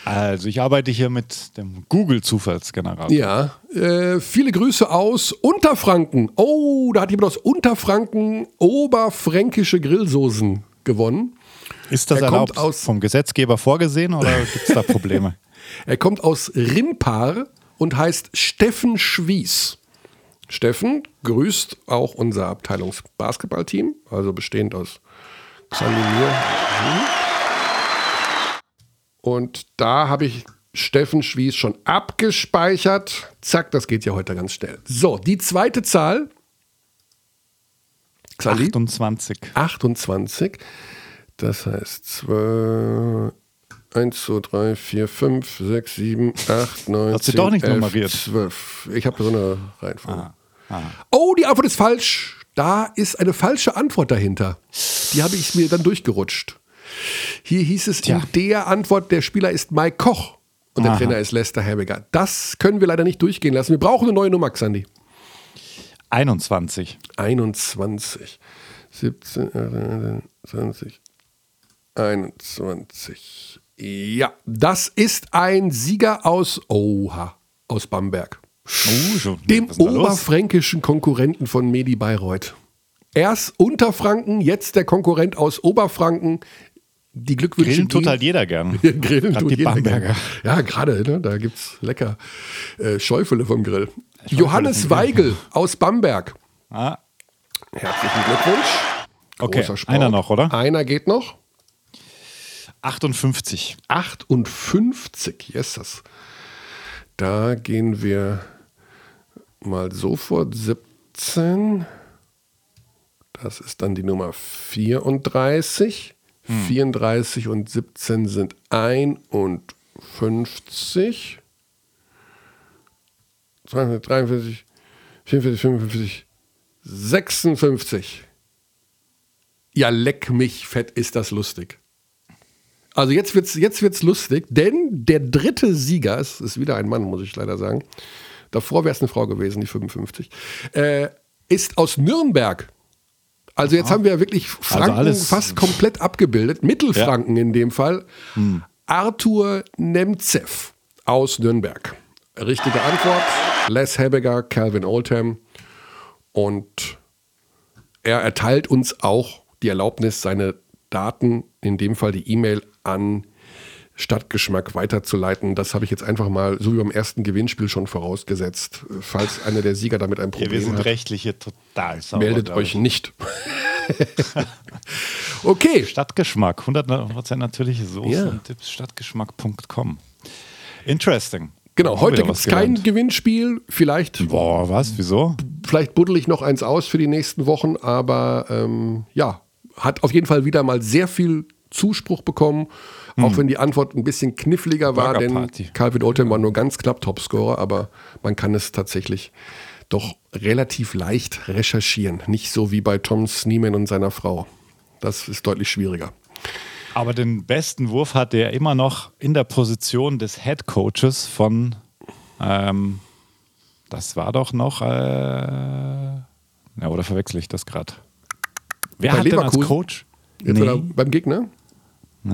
Also, ich arbeite hier mit dem Google-Zufallsgenerator. Ja, äh, viele Grüße aus Unterfranken. Oh, da hat jemand aus Unterfranken oberfränkische Grillsoßen gewonnen. Ist das Er erlaubt aus- vom Gesetzgeber vorgesehen oder gibt es da Probleme? Er kommt aus Rimpar und heißt Steffen Schwies. Steffen grüßt auch unser Abteilungsbasketballteam, also bestehend aus Und da habe ich Steffen Schwies schon abgespeichert. Zack, das geht ja heute ganz schnell. So, die zweite Zahl. Xandi? 28. 28. Das heißt 2, 1, 2, 3, 4, 5, 6, 7, 8, 9, Hast du 10, doch nicht 11, nummeriert? 12. Ich habe so eine Reihenfolge. Ah, Oh, die Antwort ist falsch. Da ist eine falsche Antwort dahinter. Die habe ich mir dann durchgerutscht. Hier hieß es Tja. in der Antwort, der Spieler ist Mike Koch und der Aha. Trainer ist Lester Herbiger. Das können wir leider nicht durchgehen lassen. Wir brauchen eine neue Nummer, Xandi. 21. 21, 17, äh, 20, 21. Ja, das ist ein Sieger aus Oha, aus Bamberg. Oh, schon. Dem oberfränkischen Konkurrenten von Medi Bayreuth. Erst Unterfranken, jetzt der Konkurrent aus Oberfranken. Die Glückwünsche Grillen tut halt jeder gern. Grillen Grad tut die jeder Bamberger. gerne. Ja, gerade, ne, da gibt es lecker äh, Schäufele vom Grill. Schäufele Johannes vom Grill. Weigel aus Bamberg. Ah, Herzlichen Glückwunsch. Okay, einer noch, oder? Einer geht noch. 58. 58, yes. Da gehen wir mal sofort 17. Das ist dann die Nummer 34. 34 und 17 sind 51. 42, 43, 44, 45, 56. Ja, leck mich, fett ist das lustig. Also jetzt wird's, jetzt wird's lustig, denn der dritte Sieger, es ist wieder ein Mann, muss ich leider sagen. Davor wäre es eine Frau gewesen, die 55. Äh, ist aus Nürnberg. Also jetzt haben wir wirklich Franken alles- fast komplett abgebildet. Mittelfranken in dem Fall. Arthur Nemzev aus Nürnberg. Richtige Antwort. Les Hebeger, Calvin Oldham. Und er erteilt uns auch die Erlaubnis, seine Daten, in dem Fall die E-Mail, an Stadtgeschmack weiterzuleiten. Das habe ich jetzt einfach mal, so wie beim ersten Gewinnspiel schon vorausgesetzt. Falls einer der Sieger damit ein Ja, wir Problem sind hat, rechtlich hier total sauber. meldet euch ich. nicht. okay, Stadtgeschmack, 100% natürlich Soßen Ja. und Tipps, stadtgeschmack.com. Interesting. genau. Heute gibt es kein. Gewinnspiel. Vielleicht, Boah, was? Wieso? vielleicht buddel ich noch eins aus für die nächsten Wochen, aber ähm, ja, hat auf jeden Fall wieder mal sehr viel Zuspruch bekommen. Auch wenn die Antwort ein bisschen kniffliger war, denn. Calvin Oldham war nur ganz knapp Topscorer, aber man kann es tatsächlich doch relativ leicht recherchieren. Nicht so wie bei Tom Sneeman und seiner Frau. Das ist deutlich schwieriger. Aber den besten Wurf hatte er immer noch in der Position des Head Coaches von, ähm, das war doch noch, äh, ja, oder verwechsel ich das gerade? Wer Bei hat denn als Leverkusen? Coach? Jetzt Nee, beim Gegner?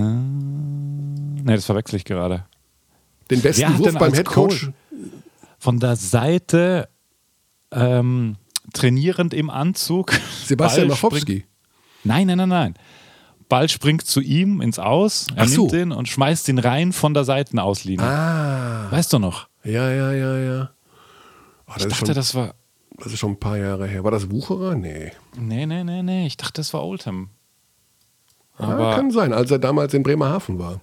Nee, das verwechsel ich gerade. Den besten Wurf beim Headcoach? Coach? Von der Seite ähm, trainierend im Anzug. Sebastian Machowski. Nein, nein, nein, nein. Ball springt zu ihm ins Aus, er so. nimmt den und schmeißt ihn rein von der Seitenauslinie. Ah. Weißt du noch? Ja, ja, ja, ja. Oh, Ich dachte, schon, das war. das ist schon ein paar Jahre her. War das Wucherer? Nee. Nee, nee, nee, nee. Ich dachte, das war Oldham. Ja, kann sein, als er damals in Bremerhaven war.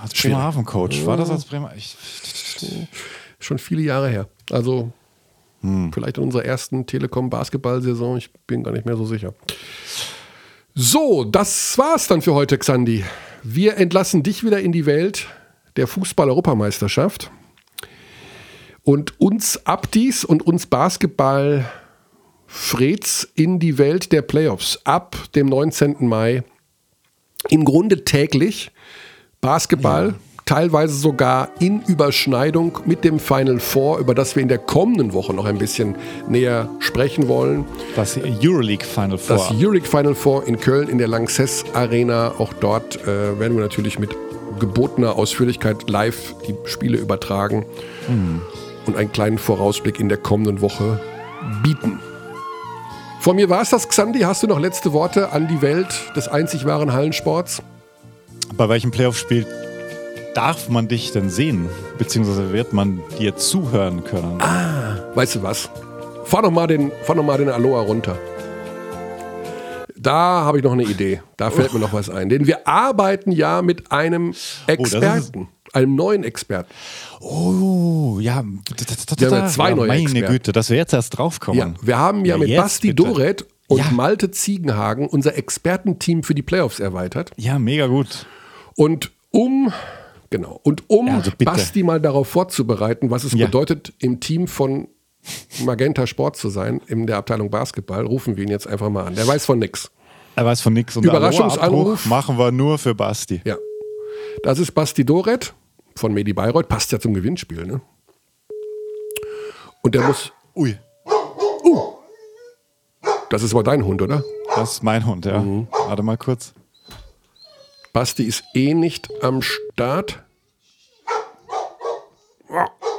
als Bremerhaven-Coach. War das als Bremer? Ich, Schon viele Jahre her. Also Hm. vielleicht in unserer ersten Telekom-Basketball-Saison. Ich bin gar nicht mehr so sicher. So, das war's dann für heute, Xandi. Wir entlassen dich wieder in die Welt der Fußball-Europameisterschaft. Und uns Abdis und uns Basketball Freds in die Welt der Playoffs ab dem 19. Mai. Im Grunde täglich Basketball, teilweise sogar in Überschneidung mit dem Final Four, über das wir in der kommenden Woche noch ein bisschen näher sprechen wollen. das Euroleague Final Four. Das Euroleague Final Four in Köln in der Lanxess Arena. Auch dort äh, werden wir natürlich mit gebotener Ausführlichkeit live die Spiele übertragen und einen kleinen Vorausblick in der kommenden Woche bieten. Von mir war es das, Xandi. Hast du noch letzte Worte an die Welt des einzig wahren Hallensports? Bei welchem Playoff-Spiel darf man dich denn sehen? Beziehungsweise wird man dir zuhören können? Weißt du was? Fahr noch mal den, fahr noch mal den Aloha runter. Da habe ich noch eine Idee. Da fällt mir noch was ein. Denn wir arbeiten ja mit einem Experten, einem neuen Experten. Oh, ja. Wir haben ja zwei neue Meine Experten. Güte, dass wir jetzt erst draufkommen. Ja, wir haben ja, Ja, mit Basti bitte. Doret und Ja. Malte Ziegenhagen unser Expertenteam für die Playoffs erweitert. Ja, mega gut. Und um, genau, und um Ja, also. Basti mal darauf vorzubereiten, was es Ja. bedeutet, im Team von Magenta Sport zu sein, in der Abteilung Basketball, rufen wir ihn jetzt einfach mal an. Der weiß von nix. Er weiß von nichts. Überraschungsanruf. Machen wir nur für Basti. Ja. Das ist Basti Doret von Medi Bayreuth. Passt ja zum Gewinnspiel, ne? Und der muss. Ui, Das ist aber dein Hund, oder? das ist mein Hund, ja. Mhm. Warte mal kurz. Basti ist eh nicht am Start.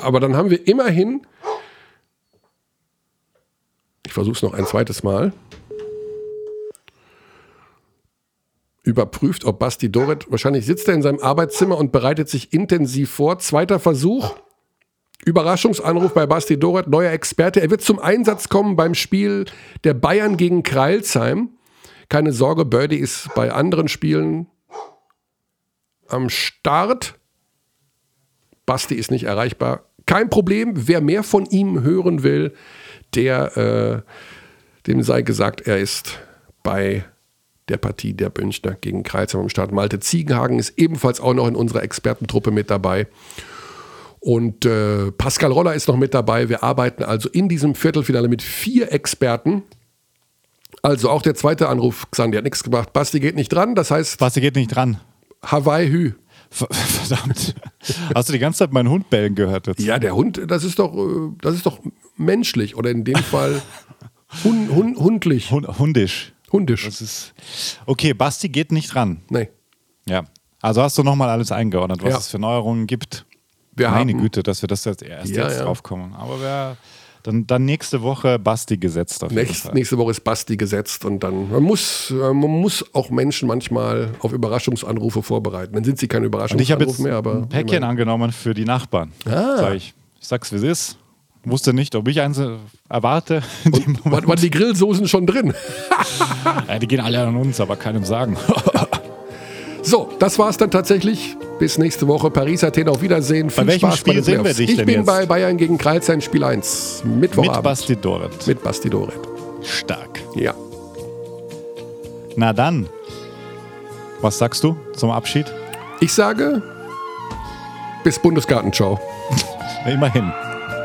Aber dann haben wir immerhin. Ich versuche es noch ein zweites Mal. Überprüft, ob Basti Doret. Wahrscheinlich sitzt er in seinem Arbeitszimmer und bereitet sich intensiv vor. Zweiter Versuch. Überraschungsanruf bei Basti Doret, neuer Experte. Er wird zum Einsatz kommen beim Spiel der Bayern gegen Kreilsheim. Keine Sorge, Birdie ist bei anderen Spielen am Start. Basti ist nicht erreichbar. Kein Problem. Wer mehr von ihm hören will, der, äh, dem sei gesagt, er ist bei der Partie der Münchner gegen Kreuzheim am Start. Malte Ziegenhagen ist ebenfalls auch noch in unserer Expertentruppe mit dabei. Und äh, Pascal Roller ist noch mit dabei. Wir arbeiten also in diesem Viertelfinale mit vier Experten. Also auch der zweite Anruf, Xandi hat nichts gebracht. Basti geht nicht dran. Das heißt, Basti geht nicht dran. Hawaii Hü. Ver- Verdammt. Hast du die ganze Zeit meinen Hund bellen gehört jetzt? Ja, der Hund, das ist doch, äh, das ist doch menschlich oder in dem Fall hun, hun, hundlich. Hund, hundisch. Hundisch. Das ist. Okay, Basti geht nicht ran. Nee. Ja. Also hast du nochmal alles eingeordnet, was Ja. es für Neuerungen gibt. Wir Meine haben, Güte, dass wir das jetzt erst Ja, jetzt ja. draufkommen. Aber wer, dann, dann nächste Woche Basti gesetzt auf Nächst, nächste Woche ist Basti gesetzt und dann, man muss, äh, man muss auch Menschen manchmal auf Überraschungsanrufe vorbereiten. Dann sind sie kein Und ich habe jetzt mehr, ein Päckchen angenommen für die Nachbarn. Ah. Sag ich, ich sag's wie es ist. Wusste nicht, ob ich eins äh, erwarte. dem Waren, die Grillsoßen schon drin? Ja, die gehen alle an uns, aber keinem sagen. So, das war's dann tatsächlich. Bis nächste Woche. Paris, Athen, auf Wiedersehen. Viel welchem Spaß Spiel den sehen wir dich Ich bin jetzt? bei Bayern gegen Kreilsheim, Spiel 1. Mittwochabend. Mit Basti Doret. Mit Basti Doret. Stark. Ja. Na dann. Was sagst du zum Abschied? Ich sage, bis Bundesgartenschau. Immerhin.